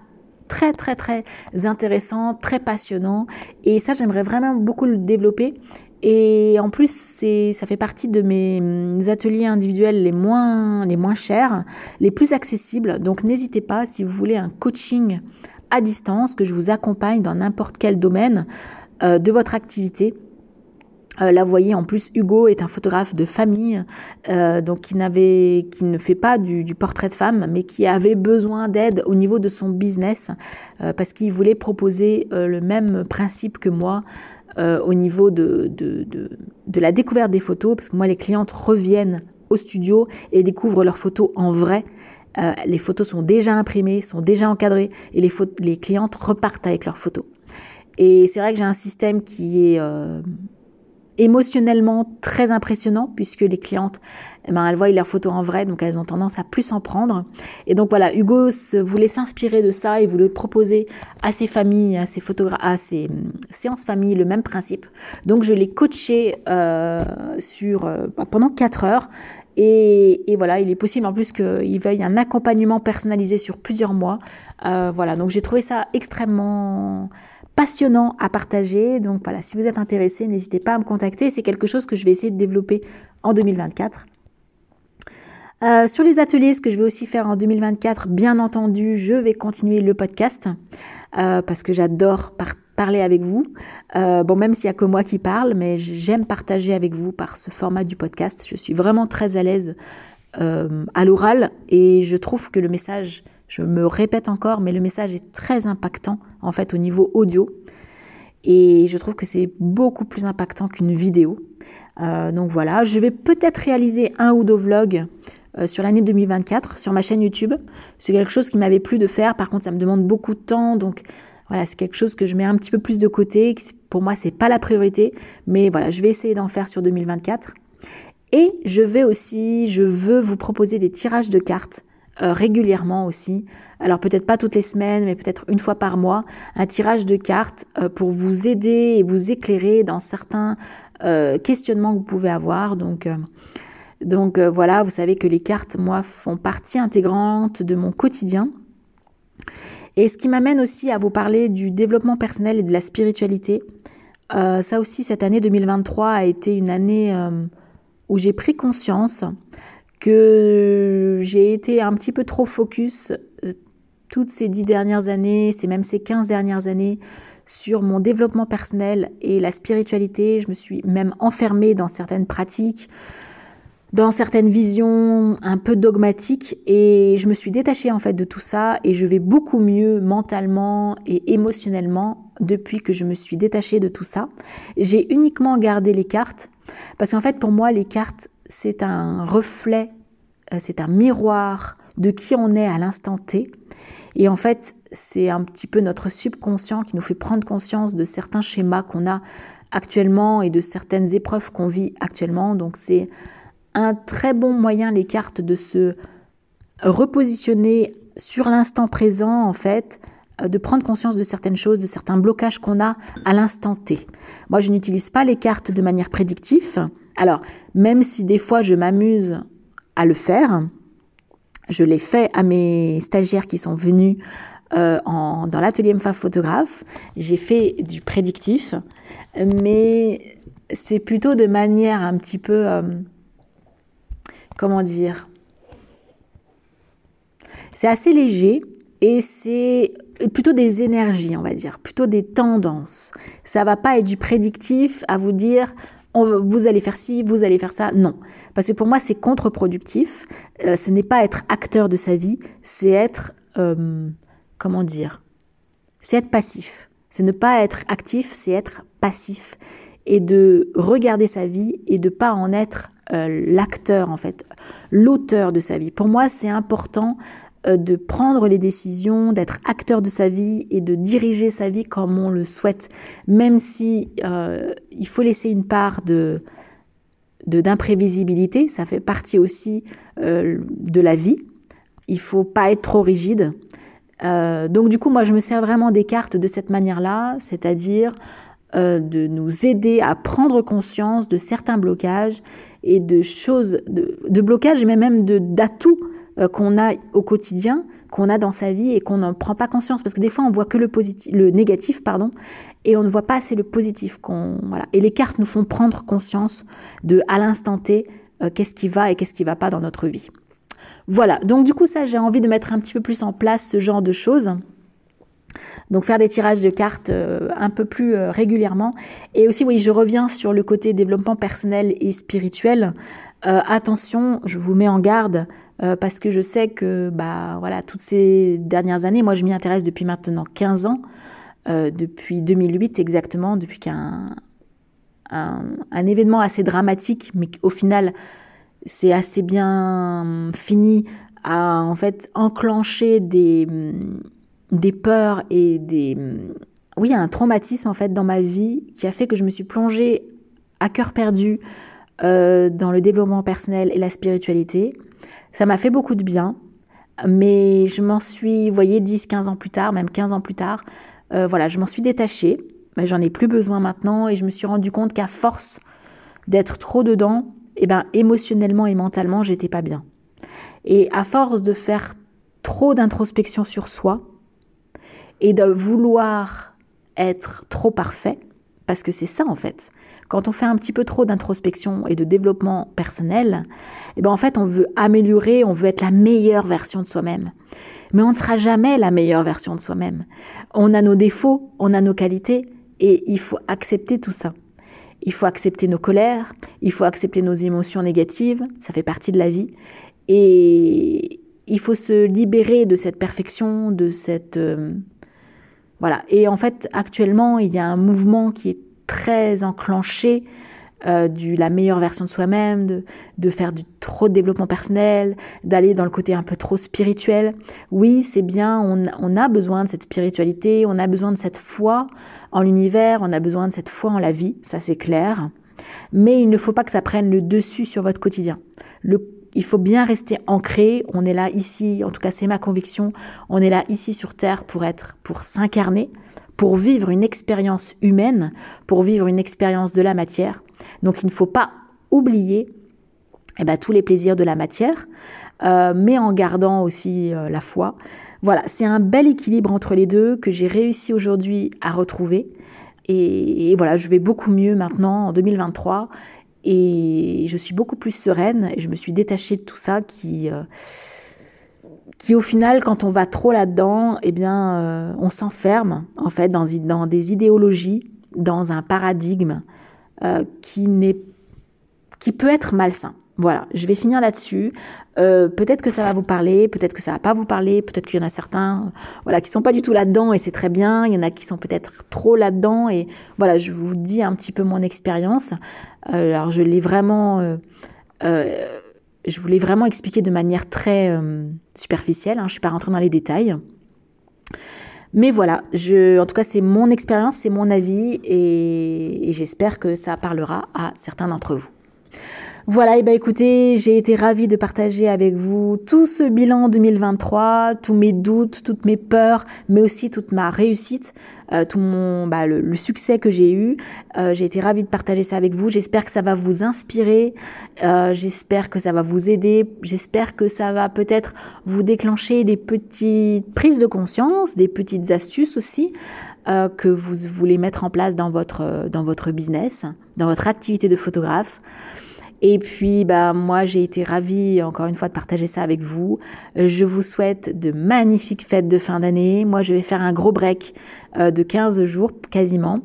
très très très intéressant, très passionnant et ça j'aimerais vraiment beaucoup le développer et en plus ça fait partie de mes mm, ateliers individuels les moins les moins chers, les plus accessibles. Donc n'hésitez pas si vous voulez un coaching à distance que je vous accompagne dans n'importe quel domaine euh, de votre activité euh, là, vous voyez, en plus, Hugo est un photographe de famille, euh, donc qui ne fait pas du, portrait de femme, mais qui avait besoin d'aide au niveau de son business, euh, parce qu'il voulait proposer le même principe que moi au niveau de, la découverte des photos, parce que moi, les clientes reviennent au studio et découvrent leurs photos en vrai. les photos sont déjà imprimées, sont déjà encadrées, et les, les clientes repartent avec leurs photos. Et c'est vrai que j'ai un système qui est émotionnellement très impressionnant puisque les clientes, eh ben, elles voient leurs photos en vrai, donc elles ont tendance à plus en prendre. Et donc voilà, Hugo voulait s'inspirer de ça et voulait proposer à ses familles, à ses photographes, à ses hum, séances famille le même principe. Donc je l'ai coaché euh, sur euh, pendant 4 heures. Et, et, voilà, il est possible en plus qu'il veuille un accompagnement personnalisé sur plusieurs mois. Euh, voilà, donc j'ai trouvé ça extrêmement passionnant à partager. Donc voilà, si vous êtes intéressé, n'hésitez pas à me contacter. C'est quelque chose que je vais essayer de développer en 2024. Euh, sur les ateliers, ce que je vais aussi faire en 2024, bien entendu, je vais continuer le podcast euh, parce que j'adore parler avec vous. Euh, bon, même s'il n'y a que moi qui parle, mais j'aime partager avec vous par ce format du podcast. Je suis vraiment très à l'aise à l'oral et je trouve que le message, je me répète encore, mais le message est très impactant en fait au niveau audio. Et je trouve que c'est beaucoup plus impactant qu'une vidéo. Euh, donc voilà, je vais peut-être réaliser un ou deux vlogs euh, sur l'année 2024 sur ma chaîne YouTube. C'est quelque chose qui m'avait plu de faire. Par contre, ça me demande beaucoup de temps. Donc voilà, c'est quelque chose que je mets un petit peu plus de côté. Pour moi, c'est pas la priorité. Mais voilà, je vais essayer d'en faire sur 2024. Et je vais aussi, je veux vous proposer des tirages de cartes euh, régulièrement aussi. Alors peut-être pas toutes les semaines, mais peut-être une fois par mois, un tirage de cartes euh, pour vous aider et vous éclairer dans certains questionnements que vous pouvez avoir. Donc donc euh, voilà, vous savez que les cartes, moi, font partie intégrante de mon quotidien. Et ce qui m'amène aussi à vous parler du développement personnel et de la spiritualité. Euh, ça aussi, cette année 2023 a été une année euh, où j'ai pris conscience que j'ai été un petit peu trop focus toutes ces dix dernières années, c'est même ces quinze dernières années, sur mon développement personnel et la spiritualité. Je me suis même enfermée dans certaines pratiques dans certaines visions un peu dogmatiques et je me suis détachée en fait de tout ça et je vais beaucoup mieux mentalement et émotionnellement depuis que je me suis détachée de tout ça. J'ai uniquement gardé les cartes parce qu'en fait pour moi les cartes c'est un reflet, euh, c'est un miroir de qui on est à l'instant T et en fait c'est un petit peu notre subconscient qui nous fait prendre conscience de certains schémas qu'on a actuellement et de certaines épreuves qu'on vit actuellement donc c'est un très bon moyen, les cartes, de se repositionner sur l'instant présent, en fait, euh, de prendre conscience de certaines choses, de certains blocages qu'on a à l'instant T. Moi, je n'utilise pas les cartes de manière prédictive. Alors, même si des fois je m'amuse à le faire, je l'ai fait à mes stagiaires qui sont venus euh, en, dans l'atelier MFA photographe. J'ai fait du prédictif, mais c'est plutôt de manière un petit peu... Euh, comment dire? C'est assez léger et c'est plutôt des énergies, on va dire, plutôt des tendances. Ça va pas être du prédictif à vous dire vous allez faire ci, vous allez faire ça. Non, parce que pour moi c'est contre-productif. Euh, ce n'est pas être acteur de sa vie, c'est être euh, comment dire C'est être passif. C'est ne pas être actif, c'est être passif et de regarder sa vie et de pas en être euh, l'acteur en fait, l'auteur de sa vie. Pour moi, c'est important de prendre les décisions, d'être acteur de sa vie et de diriger sa vie comme on le souhaite, même si euh, il faut laisser une part de d'imprévisibilité, ça fait partie aussi de la vie. Il faut pas être trop rigide. donc du coup, moi, je me sers vraiment des cartes de cette manière-là, c'est-à-dire de nous aider à prendre conscience de certains blocages et de choses, de, de blocages, mais même d'atouts euh, qu'on a au quotidien, qu'on a dans sa vie et qu'on n'en prend pas conscience. Parce que des fois, on voit que le, positif, le négatif, pardon, et on ne voit pas assez le positif. Et les cartes nous font prendre conscience de, à l'instant T, euh, qu'est-ce qui va et qu'est-ce qui va pas dans notre vie. Voilà, donc du coup, ça, j'ai envie de mettre un petit peu plus en place ce genre de choses. Donc faire des tirages de cartes euh, un peu plus régulièrement. Et aussi, oui, je reviens sur le côté développement personnel et spirituel. Attention, je vous mets en garde parce que je sais que bah voilà toutes ces dernières années, moi je m'y intéresse depuis maintenant 15 ans, depuis 2008 exactement, depuis qu'un un, événement assez dramatique, mais au final c'est assez bien fini, a en fait enclenché des des peurs et des oui un traumatisme en fait dans ma vie qui a fait que je me suis plongée à cœur perdu euh, dans le développement personnel et la spiritualité. Ça m'a fait beaucoup de bien, mais je m'en suis, vous voyez, 10, 15 ans plus tard, même 15 ans plus tard, euh, voilà, je m'en suis détachée. J'en ai plus besoin maintenant et je me suis rendu compte qu'à force d'être trop dedans, eh ben, émotionnellement et mentalement, j'étais pas bien. Et à force de faire trop d'introspection sur soi, et de vouloir être trop parfait, parce que c'est ça en fait. Quand on fait un petit peu trop d'introspection et de développement personnel, eh ben en fait on veut améliorer, on veut être la meilleure version de soi-même. Mais on ne sera jamais la meilleure version de soi-même. On a nos défauts, on a nos qualités, et il faut accepter tout ça. Il faut accepter nos colères, il faut accepter nos émotions négatives, ça fait partie de la vie. Et il faut se libérer de cette perfection, de cette... Euh, voilà. Et en fait, actuellement, il y a un mouvement qui est très enclenché euh, du la meilleure version de soi-même, de, faire du trop de développement personnel, d'aller dans le côté un peu trop spirituel. Oui, c'est bien, on, a besoin de cette spiritualité, on a besoin de cette foi en l'univers, on a besoin de cette foi en la vie, ça c'est clair. Mais il ne faut pas que ça prenne le dessus sur votre quotidien. Il faut bien rester ancré. On est là ici, en tout cas c'est ma conviction, on est là ici sur Terre pour être, pour s'incarner, pour vivre une expérience humaine, pour vivre une expérience de la matière. Donc il ne faut pas oublier eh ben, tous les plaisirs de la matière, euh, mais en gardant aussi euh, la foi. Voilà, c'est un bel équilibre entre les deux que j'ai réussi aujourd'hui à retrouver. Et, voilà, je vais beaucoup mieux maintenant en 2023 et je suis beaucoup plus sereine et je me suis détachée de tout ça qui, euh, qui au final, quand on va trop là-dedans, eh bien, on s'enferme en fait dans, des idéologies, dans un paradigme euh, qui n'est qui peut être malsain. Voilà, je vais finir là-dessus. Euh, peut-être que ça va vous parler, peut-être que ça va pas vous parler, peut-être qu'il y en a certains, voilà, qui sont pas du tout là-dedans et c'est très bien. Il y en a qui sont peut-être trop là-dedans et voilà, je vous dis un petit peu mon expérience. Euh, alors je l'ai vraiment, euh, euh je voulais vraiment expliquer de manière très euh, superficielle. Hein, je suis pas rentrée dans les détails. Mais voilà, en tout cas, c'est mon expérience, c'est mon avis et j'espère que ça parlera à certains d'entre vous. Voilà, et ben écoutez, j'ai été ravie de partager avec vous tout ce bilan 2023, tous mes doutes, toutes mes peurs, mais aussi toute ma réussite, euh, tout mon bah, le, succès que j'ai eu. Euh, j'ai été ravie de partager ça avec vous. J'espère que ça va vous inspirer, euh, j'espère que ça va vous aider, j'espère que ça va peut-être vous déclencher des petites prises de conscience, des petites astuces aussi. Euh, que vous voulez mettre en place dans votre, dans votre business, dans votre activité de photographe. Et puis, bah, moi, j'ai été ravie, encore une fois, de partager ça avec vous. Je vous souhaite de magnifiques fêtes de fin d'année. Moi, je vais faire un gros break euh, de 15 jours, quasiment.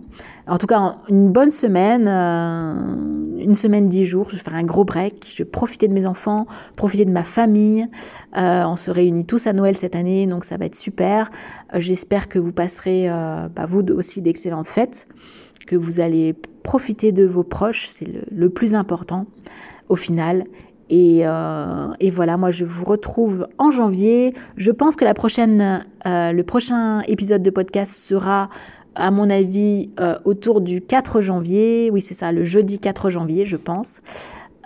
En tout cas, une bonne semaine, euh, une semaine, 10 jours. Je vais faire un gros break. Je vais profiter de mes enfants, profiter de ma famille. Euh, on se réunit tous à Noël cette année, donc ça va être super. J'espère que vous passerez, bah, vous aussi, d'excellentes fêtes que vous allez profiter de vos proches, c'est le, plus important au final. Et, euh, et, voilà, moi je vous retrouve en janvier. Je pense que la prochaine, euh, le prochain épisode de podcast sera, à mon avis, euh, autour du 4 janvier. Oui, c'est ça, le jeudi 4 janvier, je pense.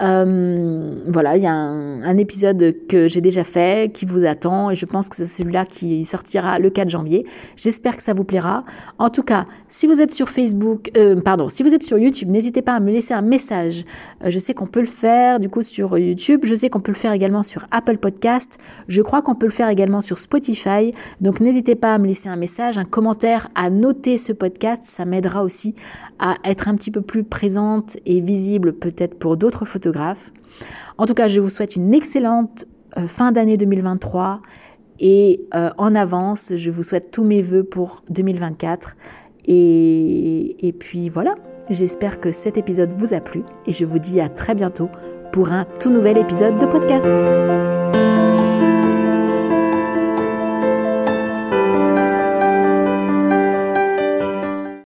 Euh, voilà, il y a un, épisode que j'ai déjà fait, qui vous attend, et je pense que c'est celui-là qui sortira le 4 janvier. J'espère que ça vous plaira. En tout cas, si vous êtes sur Facebook, euh, pardon, si vous êtes sur YouTube, n'hésitez pas à me laisser un message. Euh, je sais qu'on peut le faire, du coup, sur YouTube. Je sais qu'on peut le faire également sur Apple Podcast. Je crois qu'on peut le faire également sur Spotify. Donc, n'hésitez pas à me laisser un message, un commentaire, à noter ce podcast. Ça m'aidera aussi à être un petit peu plus présente et visible peut-être pour d'autres photographes. En tout cas, je vous souhaite une excellente euh, fin d'année 2023 et euh, en avance, je vous souhaite tous mes voeux pour 2024. Et, et puis voilà, j'espère que cet épisode vous a plu et je vous dis à très bientôt pour un tout nouvel épisode de podcast.